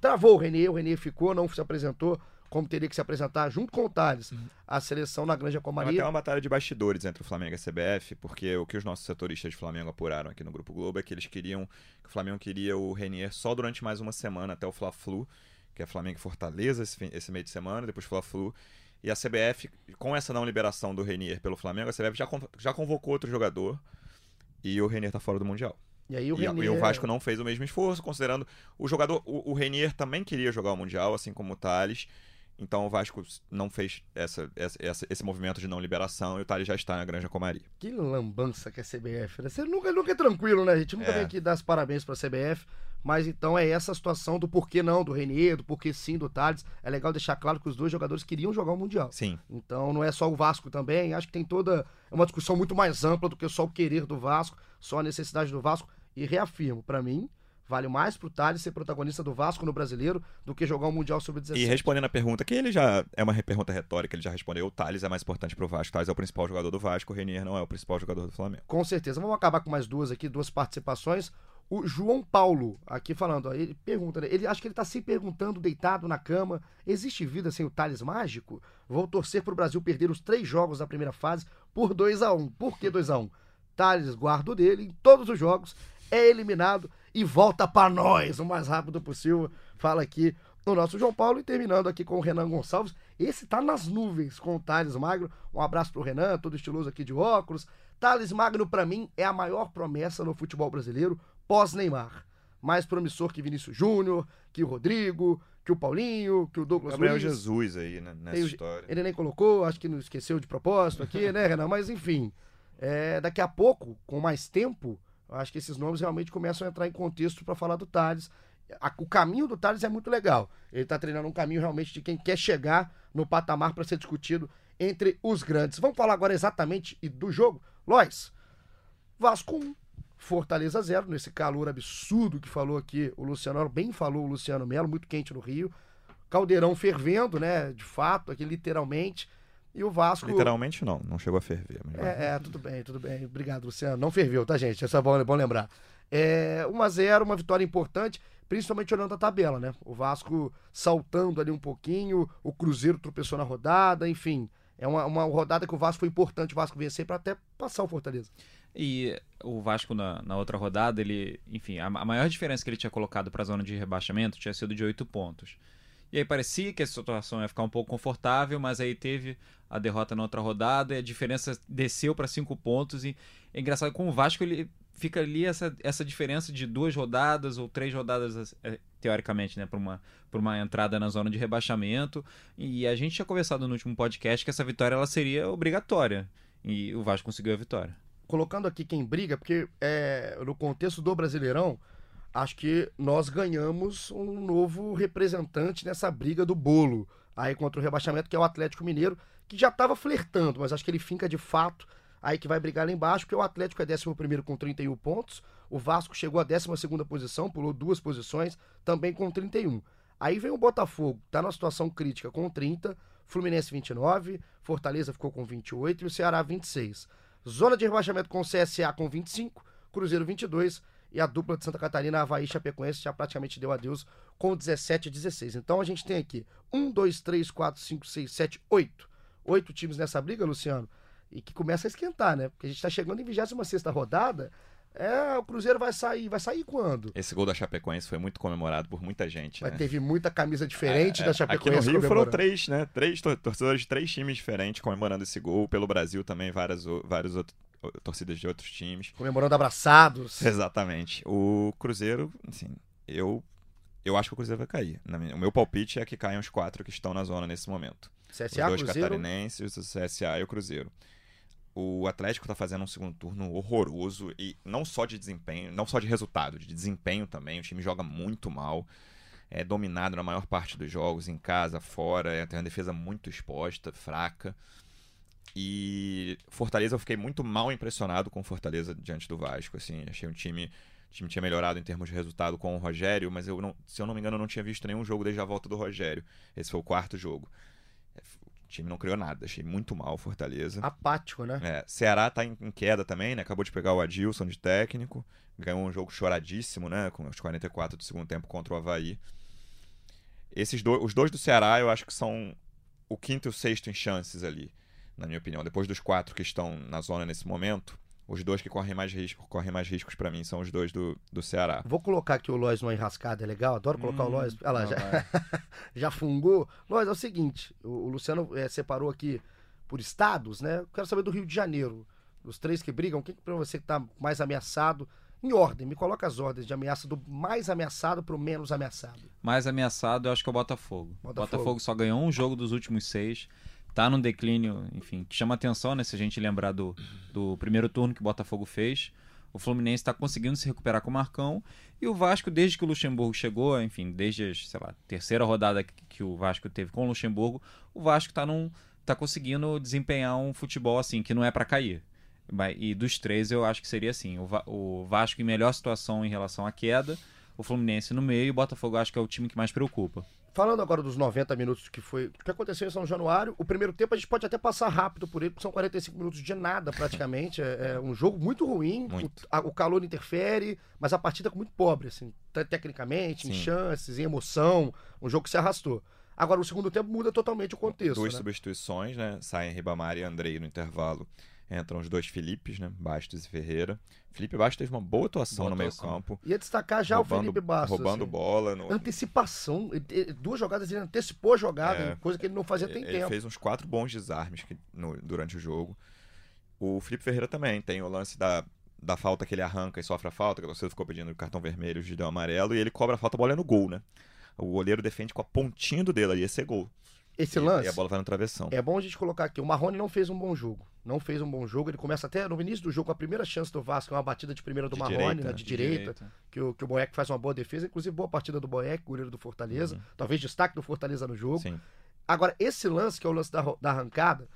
S1: Travou o Renier, o Renier ficou, não se apresentou como teria que se apresentar junto com o Thales, a seleção na Granja
S3: É até
S1: Comaria.
S3: uma batalha de bastidores entre o Flamengo e a CBF, porque o que os nossos setoristas de Flamengo apuraram aqui no Grupo Globo é que eles queriam, que o Flamengo queria o Renier só durante mais uma semana até o Fla-Flu, que é Flamengo e Fortaleza esse, fim- esse meio de semana, depois Fla-Flu. E a CBF, com essa não liberação do Renier pelo Flamengo, a CBF já, já convocou outro jogador e o Renier tá fora do Mundial.
S1: E aí o
S3: E,
S1: Renier...
S3: e o Vasco não fez o mesmo esforço, considerando o jogador. O, o Renier também queria jogar o Mundial, assim como o Thales. Então o Vasco não fez essa, essa- esse movimento de não liberação e o Thales já está na Granja Comaria.
S1: Que lambança que é a CBF, né? Você nunca, nunca é tranquilo, né? A gente nunca
S3: É.
S1: vem aqui dar os parabéns pra CBF, mas então é essa a situação do porquê não do Renier, do porquê sim do Thales. É legal deixar claro que os dois jogadores queriam jogar o Mundial.
S3: Sim.
S1: Então não é só o Vasco também, acho que tem toda é uma discussão muito mais ampla do que só o querer do Vasco, só a necessidade do Vasco. E reafirmo, pra mim, vale mais pro Thales ser protagonista do Vasco no Brasileiro do que jogar o Mundial
S3: E
S1: Sub-17.
S3: respondendo a pergunta, que ele já é uma pergunta retórica, ele já respondeu: o Thales é mais importante pro Vasco. O Thales é o principal jogador do Vasco, o Renier não é o principal jogador do Flamengo.
S1: Com certeza. Vamos acabar com mais duas aqui, duas participações. O João Paulo, aqui falando, ó, ele pergunta, né? Ele acho que ele tá se perguntando, deitado na cama, existe vida sem o Thales mágico? Vou torcer pro Brasil perder os três jogos da primeira fase por 2 a 1 um. Por que 2 a 1 um? Thales guarda o dele em todos os jogos, é eliminado e volta pra nós o mais rápido possível. Fala aqui no nosso João Paulo e terminando aqui com o Renan Gonçalves. Esse tá nas nuvens com o Thales Magno. Um abraço pro Renan, todo estiloso aqui de óculos. Thales Magno, pra mim, é a maior promessa no futebol brasileiro pós-Neymar. Mais promissor que Vinícius Júnior, que o Rodrigo, que o Paulinho, que o Douglas
S3: Gabriel
S1: Luiz.
S3: Jesus aí né, nessa história.
S1: Ele nem colocou, acho que não esqueceu de propósito aqui, né, Renan? Mas enfim, é, daqui a pouco, com mais tempo, eu acho que esses nomes realmente começam a entrar em contexto para falar do Thales. O caminho do Thales é muito legal. Ele tá treinando um caminho realmente de quem quer chegar no patamar para ser discutido entre os grandes. Vamos falar agora exatamente do jogo? Lois, Vasco 1, Fortaleza 0, nesse calor absurdo que falou aqui o Luciano, bem falou o Luciano Melo, muito quente no Rio. Caldeirão fervendo, né? De fato, aqui literalmente. E o Vasco.
S3: Literalmente não, não chegou a ferver. Mas
S1: É, é, tudo bem, tudo bem. Obrigado, Luciano. Não ferveu, tá, gente? Isso é bom, é bom lembrar. É, 1x0, uma vitória importante, principalmente olhando a tabela, né? O Vasco saltando ali um pouquinho, o Cruzeiro tropeçou na rodada, enfim. É uma, uma rodada que o Vasco foi importante o Vasco vencer para até passar o Fortaleza.
S4: E o Vasco na, na outra rodada, ele, enfim, a, a maior diferença que ele tinha colocado para a zona de rebaixamento tinha sido de 8 pontos. E aí parecia que a situação ia ficar um pouco confortável, mas aí teve a derrota na outra rodada e a diferença desceu para 5 pontos. E é engraçado com o Vasco ele fica ali essa, essa diferença de duas rodadas ou três rodadas eh, teoricamente, né, para uma uma entrada na zona de rebaixamento. E a gente tinha conversado no último podcast que essa vitória ela seria obrigatória. E o Vasco conseguiu a vitória.
S1: colocando aqui quem briga, porque é, no contexto do Brasileirão, acho que nós ganhamos um novo representante nessa briga do bolo aí contra o rebaixamento, que é o Atlético Mineiro, que já estava flertando, mas acho que ele finca de fato aí que vai brigar lá embaixo, porque o Atlético é 11 com 31 pontos, o Vasco chegou à 12 posição, pulou duas posições, também com 31. Aí vem o Botafogo, tá numa situação crítica com 30, Fluminense 29, Fortaleza ficou com 28 e o Ceará 26. Zona de rebaixamento com o CSA com 25, Cruzeiro 22 e a dupla de Santa Catarina, Havaí e Chapecoense já praticamente deu adeus com 17 e 16. Então a gente tem aqui 1, 2, 3, 4, 5, 6, 7, 8. Oito times nessa briga, Luciano. e que começa a esquentar, né? Porque a gente tá chegando em 26 rodada. É, o Cruzeiro vai sair. Vai sair quando?
S3: Esse gol da Chapecoense foi muito comemorado por muita gente.
S1: Mas
S3: né?
S1: teve muita camisa diferente
S3: É,
S1: da
S3: é,
S1: Chapecoense.
S3: Aqui no Rio foram três, né? Três tor- torcedores de três times diferentes comemorando esse gol. Pelo Brasil também, várias, o- várias outro- o- torcidas de outros times.
S1: Comemorando abraçados.
S3: Exatamente. O Cruzeiro, assim, eu, eu acho que o Cruzeiro vai cair. O meu palpite é que caiam os quatro que estão na zona nesse momento.
S1: CSA,
S3: os dois
S1: Cruzeiro.
S3: catarinenses, o CSA e o Cruzeiro. O Atlético tá fazendo um segundo turno horroroso e não só de desempenho, não só de resultado, de desempenho também. O time joga muito mal, é dominado na maior parte dos jogos, em casa, fora, é, tem uma defesa muito exposta, fraca. E Fortaleza eu fiquei muito mal impressionado com Fortaleza diante do Vasco, assim, achei um time o time tinha melhorado em termos de resultado com o Rogério, mas eu não, se eu não me engano, eu não tinha visto nenhum jogo desde a volta do Rogério. Esse foi o quarto jogo. É, O time não criou nada, achei muito mal o Fortaleza.
S1: Apático, né?
S3: É, Ceará tá em, em queda também, né? Acabou de pegar o Adilson de técnico. Ganhou um jogo choradíssimo, né? Com os 44 do segundo tempo contra o Havaí. Esses dois, os dois do Ceará, eu acho que são o quinto e o sexto em chances ali, na minha opinião. Depois dos quatro que estão na zona nesse momento, os dois que correm mais risco, correm mais riscos pra mim são os dois do, do Ceará.
S1: Vou colocar aqui o Lois numa enrascada, é legal? Adoro colocar o
S4: Hum,
S1: Lois. Olha lá, já,
S4: vai.
S1: já fungou. Lois, é o seguinte: o, o Luciano eh, separou aqui por estados, né? Eu quero saber do Rio de Janeiro. Os três que brigam, quem que pra você que tá mais ameaçado? Em ordem, me coloca as ordens de ameaça do mais ameaçado pro menos ameaçado.
S4: Mais ameaçado, eu acho que é o Botafogo. O
S1: Botafogo.
S4: Botafogo só ganhou um jogo dos últimos seis. Tá num declínio, enfim, que chama atenção, né? Se a gente lembrar do, do primeiro turno que o Botafogo fez. O Fluminense está conseguindo se recuperar com o Marcão. E o Vasco, desde que o Luxemburgo chegou, enfim, desde a, lá, terceira rodada que, que o Vasco teve com o Luxemburgo, o Vasco tá, num, tá conseguindo desempenhar um futebol assim, que não é para cair. E dos três, eu acho que seria assim: o, o Vasco em melhor situação em relação à queda, o Fluminense no meio e o Botafogo acho que é o time que mais preocupa.
S1: Falando agora dos 90 minutos que foi que aconteceu em São Januário, o primeiro tempo a gente pode até passar rápido por ele, porque são 45 minutos de nada praticamente. é, é um jogo muito ruim,
S3: Muito.
S1: O, a- o calor interfere, mas a partida é muito pobre, assim, te- tecnicamente, em
S3: Sim.
S1: chances, em emoção, um jogo que se arrastou. Agora, o segundo tempo muda totalmente o contexto.
S3: Duas
S1: né?
S3: substituições, né? Saem Ribamar e Andrei no intervalo. Entram os dois Filipes, né? Bastos e Ferreira. Felipe Bastos teve uma boa atuação
S4: Boa
S3: no meio
S4: atuação.
S3: campo.
S1: Ia destacar já
S3: roubando,
S1: o Felipe Bastos.
S3: Roubando
S1: assim.
S3: bola. No,
S1: Antecipação, ele- ele- duas jogadas ele antecipou a jogada,
S3: É.
S1: coisa que ele não fazia tem
S3: ele
S1: tempo.
S3: fez uns quatro bons desarmes que- no- durante o jogo. O Felipe Ferreira também tem o lance da, da falta que ele arranca e sofre a falta, que torcida ficou pedindo cartão vermelho, de deu amarelo, e ele cobra a falta, a bola é no gol, né? O goleiro defende com a pontinha do dedo, aí ia ser gol.
S1: Esse
S3: e,
S1: lance.
S3: E a bola vai no travessão.
S1: É bom a gente colocar aqui. O Marrone não fez um bom jogo. Não fez um bom jogo. Ele começa até no início do jogo, a primeira chance do Vasco é uma batida de primeira do
S3: De
S1: Marrone,
S3: direita,
S1: né,
S3: né?
S1: de direita, Que, o, que o Boeck faz uma boa defesa. Inclusive, boa partida do Boeck, goleiro do Fortaleza.
S3: Uhum.
S1: Talvez destaque do Fortaleza no jogo.
S3: Sim.
S1: Agora, esse lance, que é o lance da, da arrancada,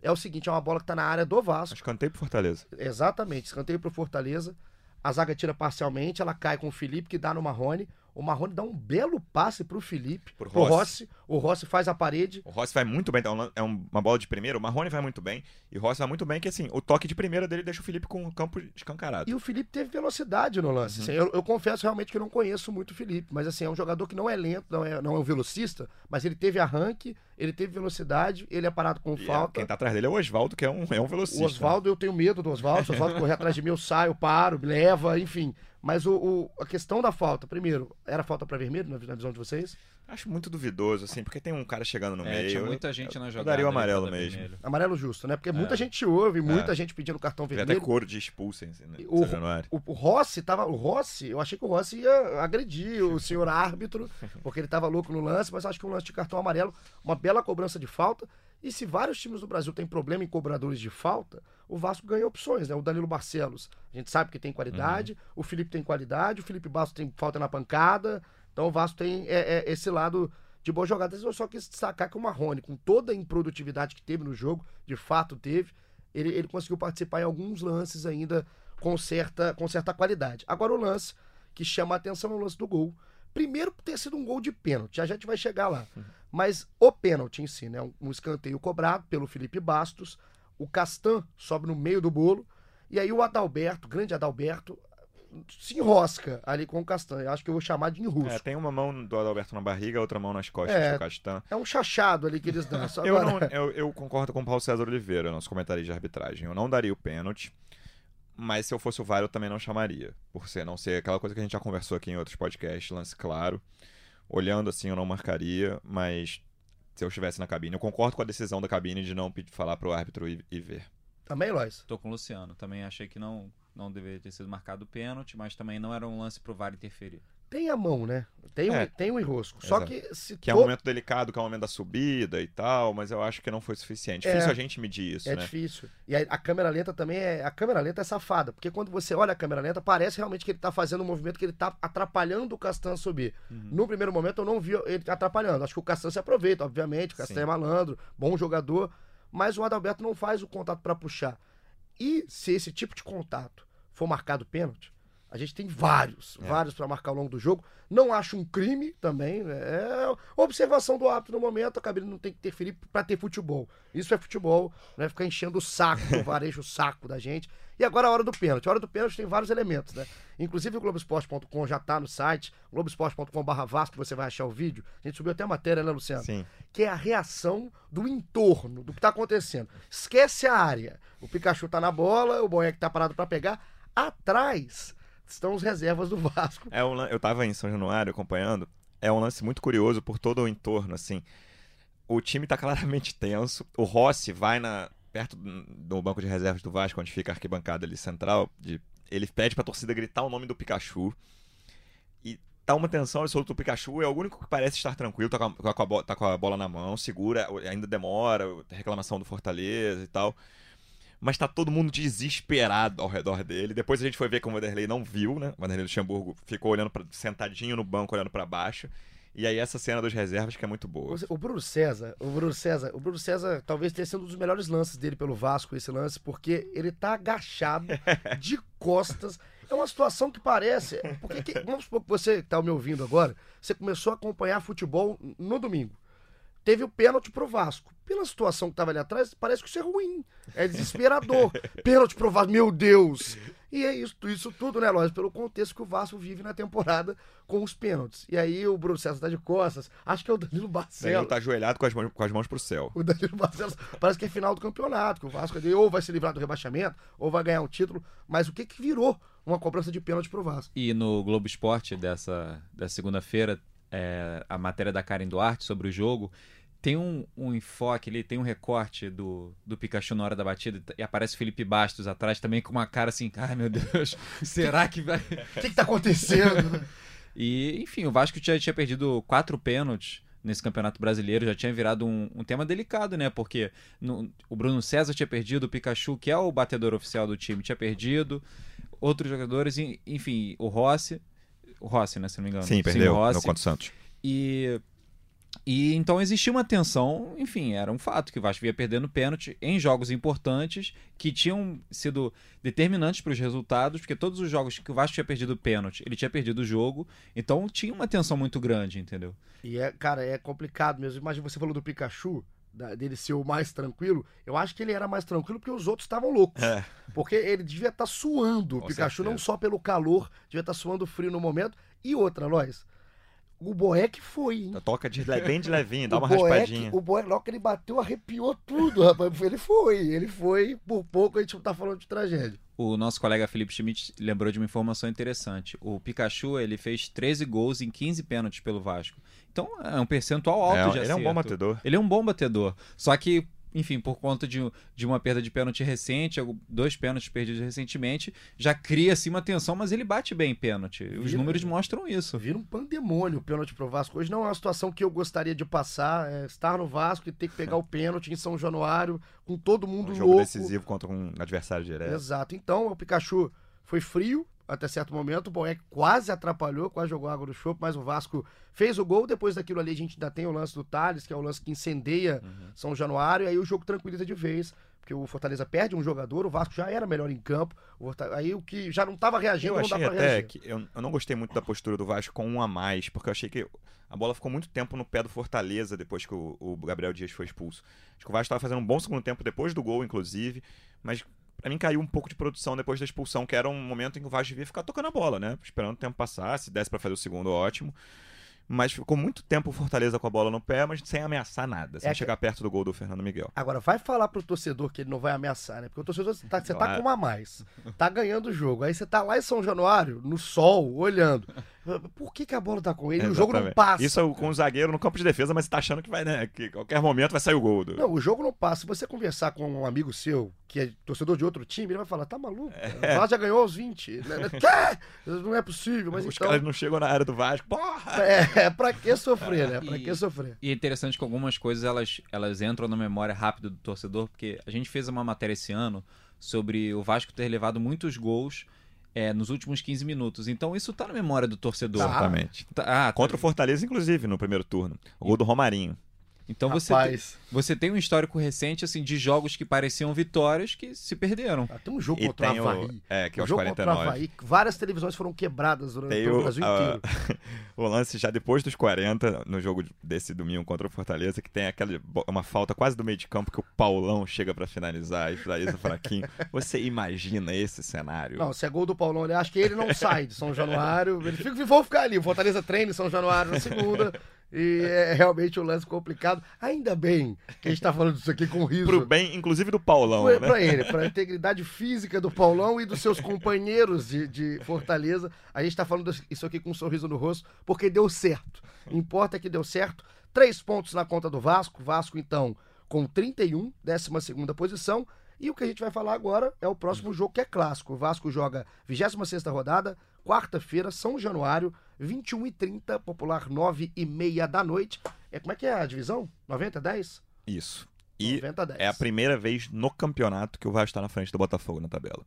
S1: é o seguinte: é uma bola que tá na área do Vasco.
S3: Escanteio pro Fortaleza.
S1: Exatamente, escanteio pro Fortaleza. A zaga tira parcialmente, ela cai com o Felipe, que dá no Marrone. O Marrone dá um belo passe pro Felipe,
S3: Pro Rossi.
S1: Rossi. O Rossi faz a parede.
S3: O Rossi vai muito bem, então é um- uma bola de primeira. O Marrone vai muito bem. E o Rossi vai muito bem, que assim, o toque de primeira dele deixa o Felipe com o campo escancarado.
S1: E o Felipe teve velocidade no lance.
S3: Uhum.
S1: assim, eu, eu confesso realmente que eu não conheço muito o Felipe, mas assim, é um jogador que não é lento, não é, não é um velocista, mas ele teve arranque, ele teve velocidade, ele é parado com
S3: E, é,
S1: falta.
S3: quem tá atrás dele é o Oswaldo, que é um, é um velocista.
S1: O Oswaldo, eu tenho medo do Oswaldo. Se o Oswaldo correr atrás de mim, eu saio, paro, me leva, enfim. Mas o, o- a questão da falta, primeiro, era falta para vermelho na, na visão de vocês?
S3: Acho muito duvidoso, assim, porque tem um cara chegando no
S4: É,
S3: meio.
S4: tinha
S3: eu-
S4: muita gente
S3: eu,
S4: na
S3: eu
S4: jogada.
S3: daria o amarelo
S4: dar
S3: mesmo.
S4: vermelho.
S1: Amarelo justo, né? Porque muita
S4: É.
S1: gente ouve, muita gente pedindo cartão
S3: Teve até
S1: vermelho.
S3: cor de expulsem assim, né,
S1: O-. O, o Rossi tava. O Rossi, eu achei que o Rossi ia agredir o senhor árbitro, porque ele tava louco no lance, mas acho que um lance de cartão amarelo, uma bela cobrança de falta. E se vários times do Brasil têm problema em cobradores de falta, o Vasco ganha opções, né? O Danilo Barcelos, a gente sabe que tem qualidade, o Felipe tem qualidade, o Felipe Bastos tem falta na pancada. Então o Vasco tem é, é, esse lado de boas jogadas. Eu só quis destacar que o Marrone, com toda a improdutividade que teve no jogo, de fato teve, ele, ele conseguiu participar em alguns lances ainda com certa, com certa qualidade. Agora o lance que chama a atenção é o lance do gol. Primeiro por ter sido um gol de pênalti, a gente vai chegar lá. Mas o pênalti em si, né? Um, um escanteio cobrado pelo Felipe Bastos, o Castan sobe no meio do bolo, e aí o Adalberto, grande Adalberto, se enrosca ali com o Castanho. Eu acho que eu vou chamar de enrosco.
S3: É, tem uma mão do Adalberto na barriga, outra mão nas costas
S1: É.
S3: do Castan.
S1: É um chachado ali que eles dão. Só
S3: Eu,
S1: agora-
S3: não- eu- eu concordo com o Paulo César Oliveira, nosso comentarista de arbitragem. Eu não daria o pênalti, mas se eu fosse o VAR eu também não chamaria. Por ser não ser aquela coisa que a gente já conversou aqui em outros podcasts, lance claro. Olhando assim eu não marcaria, mas se eu estivesse na cabine. Eu concordo com a decisão da cabine de não pedir, falar pro árbitro e, e ver.
S1: Também, Lois?
S4: Tô com o Luciano. Também achei que não, não deveria ter sido marcado o pênalti, mas também não era um lance pro VAR interferir.
S1: Tem a mão, né? Tem,
S3: É.
S1: um, tem um enrosco. Só
S3: Exato.
S1: que se
S3: Que é um momento delicado, que é o momento da subida e tal, mas eu acho que não foi suficiente.
S1: É.
S3: Difícil a gente medir isso,
S1: É
S3: né?
S1: difícil. E aí, a câmera lenta também é. A câmera lenta é safada. Porque quando você olha a câmera lenta, parece realmente que ele tá fazendo um movimento que ele tá atrapalhando o Castan a subir.
S3: Uhum.
S1: No primeiro momento eu não vi ele atrapalhando. Acho que o Castan se aproveita, obviamente. O Castan é malandro, bom jogador. Mas o Adalberto não faz o contato para puxar. E se esse tipo de contato for marcado pênalti, a gente tem vários,
S3: É.
S1: vários para marcar ao longo do jogo. Não acho um crime também. né? É observação do árbitro no momento. A cabine não tem que interferir para ter futebol. Isso é futebol, não é ficar enchendo o saco do varejo, o saco da gente. E agora a hora do pênalti. A hora do pênalti tem vários elementos, né? Inclusive o Globoesporte.com já tá no site, globoesporte.com.br Vasco, você vai achar o vídeo. A gente subiu até a matéria, né, Luciano?
S3: Sim.
S1: que é a reação do entorno, do que tá acontecendo. Esquece a área. O Pikachu tá na bola, o Boeck tá parado para pegar. Atrás estão os reservas do Vasco.
S3: É um, eu tava em São Januário acompanhando. É um lance muito curioso por todo o entorno, assim. O time tá claramente tenso. O Rossi vai na perto do banco de reservas do Vasco, onde fica a arquibancada ali central. de- ele pede pra torcida gritar o nome do Pikachu. E tá uma tensão absoluta. O Pikachu é o único que parece estar tranquilo, tá com a, com a tá com a bola na mão, segura, ainda demora, reclamação do Fortaleza e tal. Mas tá todo mundo desesperado ao redor dele. Depois a gente foi ver que o Vanderlei não viu, né? O Vanderlei Luxemburgo ficou olhando pra, sentadinho no banco, olhando pra baixo. E aí essa cena dos reservas que é muito boa.
S1: O Bruno César, o Bruno César, o Bruno César talvez tenha sido um dos melhores lances dele pelo Vasco, esse lance, porque ele tá agachado de costas. É uma situação que parece. Porque que- vamos supor que você que tá me ouvindo agora, você começou a acompanhar futebol no domingo. Teve o pênalti pro Vasco. Pela situação que tava ali atrás, parece que isso é ruim. É desesperador. pênalti pro Vasco, meu Deus! E é isso, isso tudo, né, Lógico, pelo contexto que o Vasco vive na temporada com os pênaltis. E aí o Bruno César tá de costas, acho que é o Danilo
S3: Danilo
S1: Barcelos.
S3: tá ajoelhado com as, mãos, com as mãos pro céu.
S1: O Danilo Barcelos parece que é final do campeonato, que o Vasco ou vai se livrar do rebaixamento, ou vai ganhar um título. Mas o que que virou uma cobrança de pênalti pro Vasco?
S4: E no Globo Esporte dessa, dessa segunda-feira, é, a matéria da Karen Duarte sobre o jogo, tem um, um enfoque ali, tem um recorte do, do Pikachu na hora da batida e aparece o Felipe Bastos atrás também com uma cara assim, ai meu Deus, será que vai...
S1: O que que tá acontecendo?
S4: E, enfim, o Vasco já tinha perdido quatro pênaltis nesse Campeonato Brasileiro, já tinha virado um, um tema delicado, né? Porque no- o Bruno César tinha perdido, o Pikachu, que é o batedor oficial do time, tinha perdido, outros jogadores, en- enfim, o Rossi, o Rossi, né, se não me engano.
S3: Sim, perdeu
S4: o
S3: no
S4: Rossi.
S3: contra o Santos.
S4: E, e então existia uma tensão, enfim, era um fato que o Vasco ia perdendo pênalti em jogos importantes que tinham sido determinantes para os resultados, porque todos os jogos que o Vasco tinha perdido pênalti, ele tinha perdido o jogo, então tinha uma tensão muito grande, entendeu?
S1: E é, cara, é complicado mesmo. Imagina, você falou do Pikachu, da- dele ser o mais tranquilo. Eu acho que ele era mais tranquilo porque os outros estavam loucos.
S3: É.
S1: Porque ele devia estar suando, o Pikachu, não
S3: certeza.
S1: só pelo calor, devia estar suando frio no momento. E outra, Lois, o Boeck foi, hein?
S3: Toca de bem de levinho, dá
S1: o
S3: uma
S1: Boeck,
S3: raspadinha.
S1: O Boeck, logo que ele bateu, arrepiou tudo, rapaz. Ele foi, ele foi. Por pouco a gente não tá falando de tragédia.
S4: O nosso colega Felipe Schmidt lembrou de uma informação interessante. O Pikachu, ele fez 13 gols em 15 pênaltis pelo Vasco. Então é um percentual alto
S3: É,
S4: de
S3: ele é um bom
S4: acerto.
S3: batedor.
S4: Ele é um bom batedor. Só que, enfim, por conta de, de uma perda de pênalti recente, dois pênaltis perdidos recentemente, já cria assim uma tensão, mas ele bate bem pênalti. Os
S1: Vira-
S4: números mostram isso.
S1: Vira um pandemônio o pênalti pro Vasco. Hoje não é uma situação que eu gostaria de passar. É estar no Vasco e ter que pegar o pênalti em São Januário, com todo mundo
S3: Um jogo
S1: louco.
S3: decisivo contra um adversário direto.
S1: Exato. Então, o Pikachu foi frio até certo momento. O Boeck quase atrapalhou, quase jogou água no chope, mas o Vasco fez o gol. Depois daquilo ali, a gente ainda tem o lance do Thales, que é o lance que incendeia
S3: Uhum.
S1: São Januário. E aí o jogo tranquiliza de vez. Porque o Fortaleza perde um jogador, o Vasco já era melhor em campo. Aí o que já não estava reagindo,
S3: Eu
S1: não dá pra reagir.
S3: que eu, eu não gostei muito da postura do Vasco com um a mais, porque eu achei que a bola ficou muito tempo no pé do Fortaleza depois que o, o Gabriel Dias foi expulso. Acho que o Vasco estava fazendo um bom segundo tempo depois do gol, inclusive, mas Pra mim caiu um pouco de produção depois da expulsão, que era um momento em que o Vasco devia ficar tocando a bola, né? Esperando o tempo passar, se desse pra fazer o segundo, ótimo. Mas ficou muito tempo o Fortaleza com a bola no pé, mas sem ameaçar nada, sem
S1: É que-
S3: chegar perto do gol do Fernando Miguel.
S1: Agora, vai falar pro torcedor que ele não vai ameaçar, né? Porque o torcedor, você tá, você tá
S3: Claro.
S1: com uma a mais, tá ganhando o jogo. Aí você tá lá em São Januário, no sol, olhando. Por que, que a bola tá com ele? e O jogo não
S3: Exatamente.
S1: passa.
S3: Isso é com o zagueiro no campo de defesa, mas você tá achando que vai, né? Que a qualquer momento vai sair o gol. Do...
S1: Não, o jogo não passa. Se você conversar com um amigo seu, que é torcedor de outro time, ele vai falar, tá maluco?
S3: É.
S1: O Vasco já ganhou aos 20. Né? né? Quê? Não é possível, mas
S3: Os
S1: então...
S3: caras não chegam na área do Vasco. Porra!
S1: É, é, pra que sofrer, né? Pra
S4: E-
S1: que sofrer?
S4: E é interessante que algumas coisas elas, elas entram na memória rápida do torcedor, porque a gente fez uma matéria esse ano sobre o Vasco ter levado muitos gols é, nos últimos 15 minutos. Então isso tá na memória do torcedor.
S3: Exatamente.
S4: Tá- ah, tá-
S3: Contra o Fortaleza, inclusive, no primeiro turno. O gol do Romarinho.
S4: Então você,
S1: Rapaz,
S4: você tem um histórico recente assim de jogos que pareciam vitórias que se perderam.
S1: ah, tem um jogo
S3: E
S1: contra o
S3: o.
S1: Havaí.
S3: É, que é
S1: contra o
S3: 49.
S1: Havaí, várias televisões foram quebradas durante
S3: Tem
S1: pelo
S3: o,
S1: Brasil
S3: a-
S1: inteiro.
S3: o lance já depois dos 40, no jogo desse domingo contra o Fortaleza, que tem aquela uma falta quase do meio de campo que o Paulão chega pra finalizar e finaliza fraquinho. Você imagina esse cenário?
S1: Não, se é gol do Paulão, ele acha que ele não sai de São Januário. Ele fica, vou ficar ali. O Fortaleza treina em São Januário na segunda. E é realmente um lance complicado. Ainda bem que a gente tá falando disso aqui com riso.
S3: Pro bem, inclusive do Paulão,
S1: Pra,
S3: né?
S1: pra ele, pra integridade física do Paulão e dos seus companheiros de, de Fortaleza. A gente tá falando isso aqui com um sorriso no rosto, porque deu certo. Importa que deu certo. Três pontos na conta do Vasco. Vasco, então, com 31, 12 segunda posição. E o que a gente vai falar agora é o próximo jogo que é clássico. O Vasco joga 26 rodada, quarta-feira, São Januário, 21 e 30 popular 9 e meia da noite. É, como é que é a divisão? 90 10?
S3: Isso. E
S1: 90 10.
S3: é a primeira vez no campeonato que o Vasco tá na frente do Botafogo na tabela.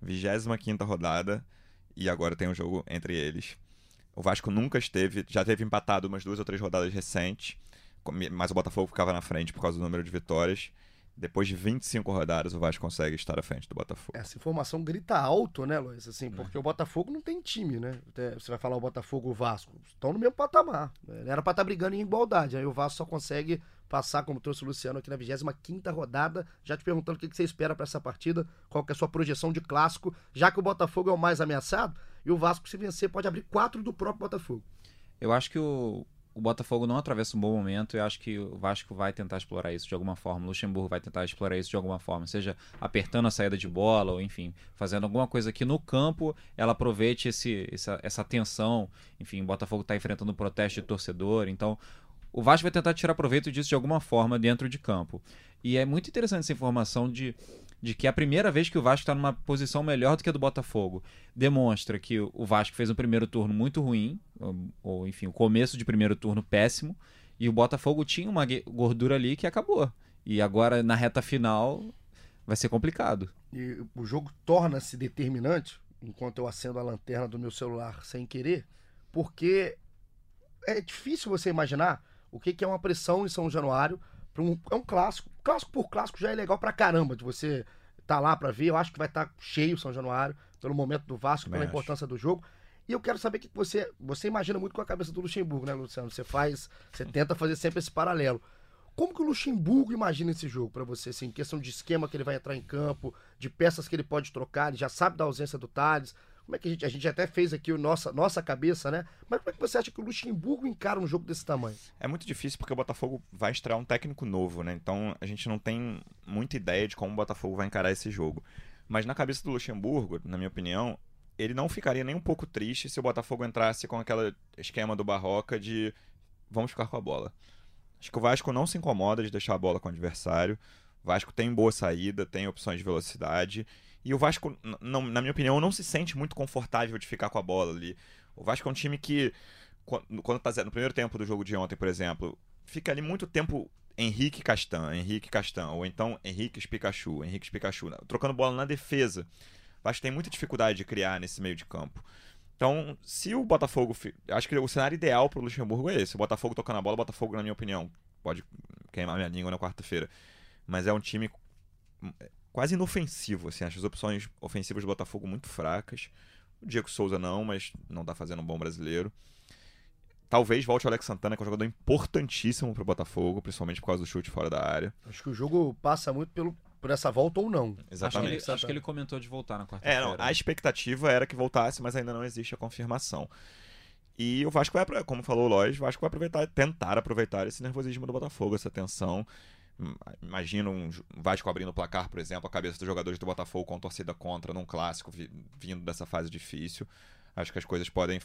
S3: 25 rodada e agora tem um jogo entre eles. O Vasco nunca esteve, já teve empatado umas duas ou três rodadas recentes, mas o Botafogo ficava na frente por causa do número de vitórias. Depois de 25 rodadas, o Vasco consegue estar à frente do Botafogo.
S1: Essa informação grita alto, né, Luiz? Assim, porque o Botafogo não tem time, né? Você vai falar o Botafogo e o Vasco. Estão no mesmo patamar. né? Era pra estar brigando em igualdade. Aí o Vasco só consegue passar, como trouxe o Luciano aqui na 25 rodada. Já te perguntando o que que você espera pra essa partida, qual que é a sua projeção de clássico, já que o Botafogo é o mais ameaçado, e o Vasco, se vencer, pode abrir quatro do próprio Botafogo.
S4: Eu acho que o, o Botafogo não atravessa um bom momento e acho que o Vasco vai tentar explorar isso de alguma forma. O Luxemburgo vai tentar explorar isso de alguma forma, seja apertando a saída de bola ou, enfim, fazendo alguma coisa que no campo ela aproveite esse, essa, essa tensão. Enfim, o Botafogo está enfrentando um protesto de torcedor, então o Vasco vai tentar tirar proveito disso de alguma forma dentro de campo. E é muito interessante essa informação de, de que a primeira vez que o Vasco está numa posição melhor do que a do Botafogo. Demonstra que o Vasco fez um primeiro turno muito ruim, ou, ou, enfim, o começo de primeiro turno péssimo, e o Botafogo tinha uma gordura ali que acabou. E agora, na reta final, vai ser complicado.
S1: E o jogo torna-se determinante, enquanto eu acendo a lanterna do meu celular sem querer, porque é difícil você imaginar o que é uma pressão em São Januário. Um, é um clássico. Clássico por clássico já é legal pra caramba de você tá lá pra ver. Eu acho que vai estar cheio São Januário, pelo momento do Vasco,
S3: Também
S1: pela
S3: acho.
S1: importância do jogo. E eu quero saber o que você. Você imagina muito com a cabeça do Luxemburgo, né, Luciano? Você faz. Você tenta fazer sempre esse paralelo. Como que o Luxemburgo imagina esse jogo pra você, assim, em questão de esquema que ele vai entrar em campo, de peças que ele pode trocar, ele já sabe da ausência do Thales. Como é que a gente, a gente até fez aqui o nossa, nossa cabeça, né? Mas como é que você acha que o Luxemburgo encara um jogo desse tamanho?
S3: É muito difícil porque o Botafogo vai estrear um técnico novo, né? Então a gente não tem muita ideia de como o Botafogo vai encarar esse jogo. Mas na cabeça do Luxemburgo, na minha opinião, ele não ficaria nem um pouco triste se o Botafogo entrasse com aquele esquema do Barroca de vamos ficar com a bola. Acho que o Vasco não se incomoda de deixar a bola com o adversário. O Vasco tem boa saída, tem opções de velocidade. E o Vasco, na minha opinião, não se sente muito confortável de ficar com a bola ali. O Vasco é um time que, quan- quando tá no primeiro tempo do jogo de ontem, por exemplo, fica ali muito tempo Henrique Castan, Henrique Castan, ou então Henrique Pikachu, Henrique Pikachu, trocando bola na defesa. O Vasco tem muita dificuldade de criar nesse meio de campo. Então, se o Botafogo. Acho que o cenário ideal pro Luxemburgo é esse. O Botafogo tocando a bola, o Botafogo, na minha opinião, pode queimar minha língua na quarta-feira. Mas é um time hum, quase inofensivo, assim. Acho as opções ofensivas do Botafogo muito fracas. O Diego Souza não, mas não tá fazendo um bom brasileiro. Talvez volte o Alex Santana, que é um jogador importantíssimo pro Botafogo, principalmente por causa do chute fora da área.
S1: Acho que o jogo passa muito pelo, por essa volta ou não.
S4: Acho que,
S3: Exatamente.
S4: ele, acho que ele comentou de voltar na
S3: É,
S4: quarta-feira.
S3: não, a expectativa era que voltasse, mas ainda não existe a confirmação. E o Vasco vai, apro- como falou o Lois, o Vasco vai aproveitar, tentar aproveitar esse nervosismo do Botafogo, essa tensão. Imagina um Vasco abrindo o placar, por exemplo, a cabeça dos jogadores do Botafogo com torcida contra num clássico, vi- vindo dessa fase difícil. Acho que as coisas podem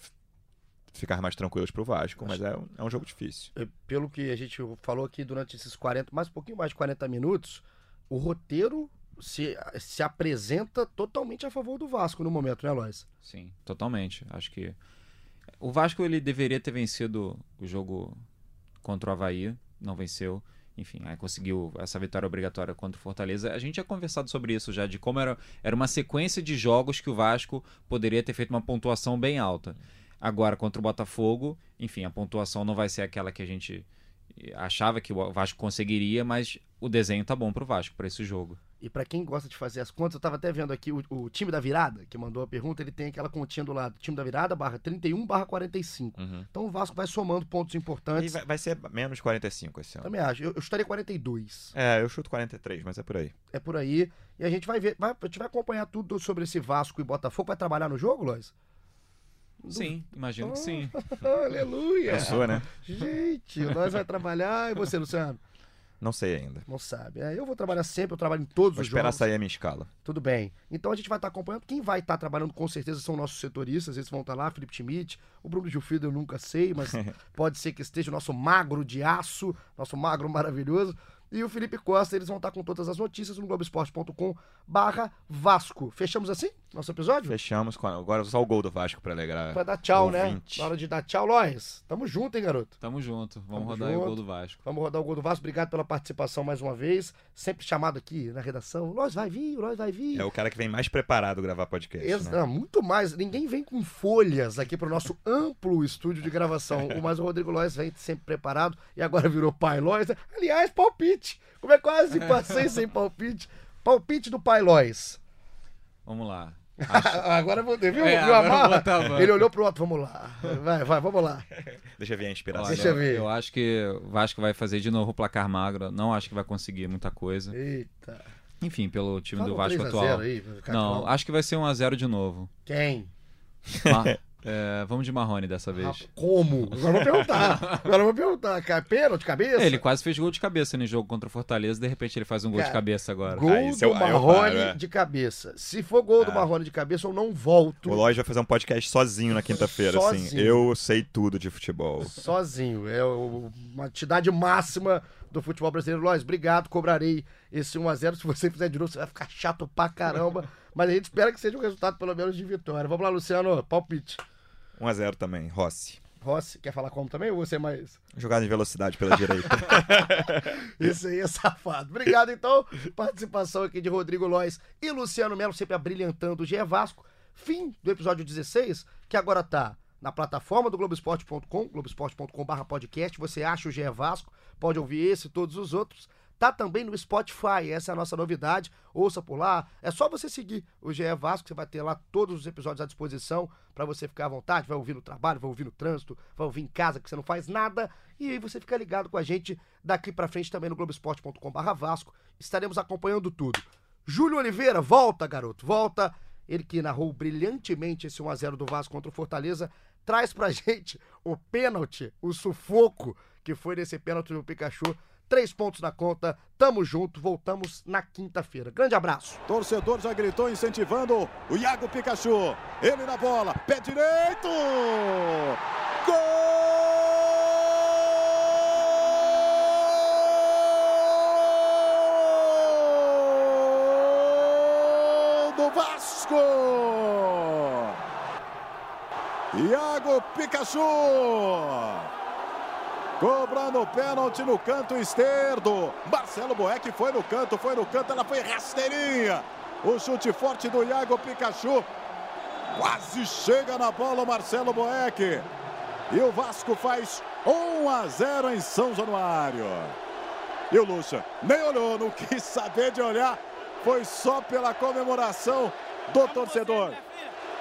S3: ficar mais tranquilas pro Vasco, mas é um, é um jogo difícil.
S1: Eh, Pelo que a gente falou aqui durante esses 40, mais um pouquinho mais de 40 minutos, o roteiro se, se apresenta totalmente a favor do Vasco no momento, né, Lois?
S4: Sim, totalmente. Acho que o Vasco ele deveria ter vencido o jogo contra o Havaí, não venceu. Enfim, aí conseguiu essa vitória obrigatória contra o Fortaleza. A gente tinha conversado sobre isso já, de como era, era uma sequência de jogos que o Vasco poderia ter feito uma pontuação bem alta. Agora, contra o Botafogo, enfim, a pontuação não vai ser aquela que a gente achava que o Vasco conseguiria, mas o desenho tá bom pro Vasco, para esse jogo.
S1: E pra quem gosta de fazer as contas, eu tava até vendo aqui o, o time da virada, que mandou a pergunta, ele tem aquela continha do lado, time da virada barra 31 barra 45.
S3: Uhum.
S1: Então o Vasco vai somando pontos
S3: E
S1: importantes.
S3: vai, vai ser menos 45 esse ano.
S1: Também acho. Eu, eu estaria 42.
S3: É, eu chuto 43, mas é por aí.
S1: É por aí. E a gente vai ver. Vai, a gente vai acompanhar tudo sobre esse Vasco e Botafogo. Vai trabalhar no jogo, Lois?
S4: Sim, imagino que sim.
S1: Aleluia!
S3: Eu sou, né?
S1: Gente, nós vai trabalhar. E você, Luciano?
S3: Não sei ainda.
S1: Não sabe. É, eu vou trabalhar sempre, eu trabalho em todos
S3: Vou
S1: os
S3: esperar
S1: jogos.
S3: sair a minha escala.
S1: Tudo bem. Então a gente vai estar acompanhando. Quem vai estar trabalhando com certeza são nossos setoristas. Eles vão estar lá, Felipe Schmidt. O Bruno Gilfrido eu nunca sei, mas pode ser que esteja o nosso magro de aço, nosso magro maravilhoso. E o Felipe Costa, eles vão estar com todas as notícias no Globoesporte.com barra Vasco. Fechamos assim nosso episódio?
S3: Fechamos com a- agora só o gol do Vasco pra alegrar.
S1: Pra dar tchau, né?
S3: ouvinte.
S1: Na hora de dar tchau, Lois. Tamo junto, hein, garoto?
S4: Tamo junto. Vamos
S1: Tamo
S4: rodar aí o
S1: junto.
S4: gol do Vasco.
S1: Vamos rodar o gol do Vasco. Obrigado pela participação mais uma vez. Sempre chamado aqui na redação. Lois vai vir, Lois vai vir.
S3: É o cara que vem mais preparado gravar podcast.
S1: Ex-
S3: né?
S1: muito mais. Ninguém vem com folhas aqui pro nosso amplo estúdio de gravação. O mais o Rodrigo Lois vem sempre preparado e agora virou pai Lois. Aliás, palpite. Como é quase passei sem palpite. Palpite do pai Lois.
S4: Vamos lá.
S1: agora eu vou ter, viu?
S4: É,
S1: viu a
S4: a.
S1: Ele olhou pro outro. Vamos lá. Vai, vai, vamos lá.
S3: Deixa eu ver a inspiração.
S4: Olha,
S1: Deixa eu ver.
S4: Eu acho que o Vasco vai fazer de novo o placar magro. Não acho que vai conseguir muita coisa.
S1: Eita.
S4: Enfim, pelo time
S1: Fala
S4: do
S1: um
S4: Vasco
S1: 3 a
S4: atual.
S1: 0 aí.
S4: Não, acho que vai ser 1x0 de novo.
S1: Quem?
S4: Ma- é, vamos de Marrone dessa vez.
S1: Rapaz, Como? Agora eu vou perguntar. Agora eu vou perguntar. Pênalti, cabeça?
S4: É, ele quase fez gol de cabeça no jogo contra o Fortaleza, de repente ele faz um gol
S1: Cara,
S4: de cabeça agora.
S1: Gol
S3: eu-
S1: do
S3: eu
S1: Marrone
S3: paro, é.
S1: de cabeça. Se for gol do
S3: É.
S1: Marrone de cabeça, eu não volto
S3: O Lois vai fazer um podcast sozinho na quinta-feira, assim. Eu sei tudo de futebol.
S1: sozinho. É uma entidade máxima do futebol brasileiro. Lois, obrigado. Cobrarei esse 1x0. Se você fizer de novo, você vai ficar chato pra caramba. Mas a gente espera que seja um resultado, pelo menos, de vitória. Vamos lá, Luciano. Palpite.
S3: 1x0 também, Rossi.
S1: Rossi, quer falar como também? Ou você é mais.
S3: Jogada em velocidade pela direita.
S1: Esse aí é safado. Obrigado, então. Participação aqui de Rodrigo Lois e Luciano Melo, sempre abrilhantando o GE Vasco. Fim do episódio 16, que agora tá na plataforma do Globoesporte.com, globoesporte.com.br podcast. Você acha o GE Vasco, pode ouvir esse e todos os outros. Tá também no Spotify, essa é a nossa novidade. Ouça por lá. É só você seguir o GE Vasco, você vai ter lá todos os episódios à disposição para você ficar à vontade. Vai ouvir no trabalho, vai ouvir no trânsito, vai ouvir em casa que você não faz nada. E aí você fica ligado com a gente daqui para frente também no Globoesporte.com.br Vasco. Estaremos acompanhando tudo. Júlio Oliveira, volta, garoto, volta. Ele que narrou brilhantemente esse 1x0 do Vasco contra o Fortaleza, traz pra gente o pênalti, o sufoco que foi nesse pênalti do Pikachu. Três pontos na conta, tamo junto, voltamos na quinta-feira. Grande abraço.
S6: Torcedor já gritou incentivando o Iago Pikachu. Ele na bola, pé direito! Gol do Vasco! Iago Pikachu! Cobrando o pênalti no canto esquerdo. Marcelo Boeck foi no canto, foi no canto, ela foi rasteirinha. O chute forte do Iago Pikachu. Quase chega na bola o Marcelo Boeck. E o Vasco faz 1 a 0 em São Januário. E o Lucha nem olhou, não quis saber de olhar. Foi só pela comemoração do torcedor.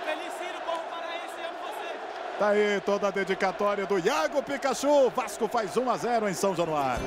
S5: Felicino o povo paraense, amo você.
S6: Tá aí toda a dedicatória do Iago Pikachu. Vasco faz 1 a 0 em São Januário.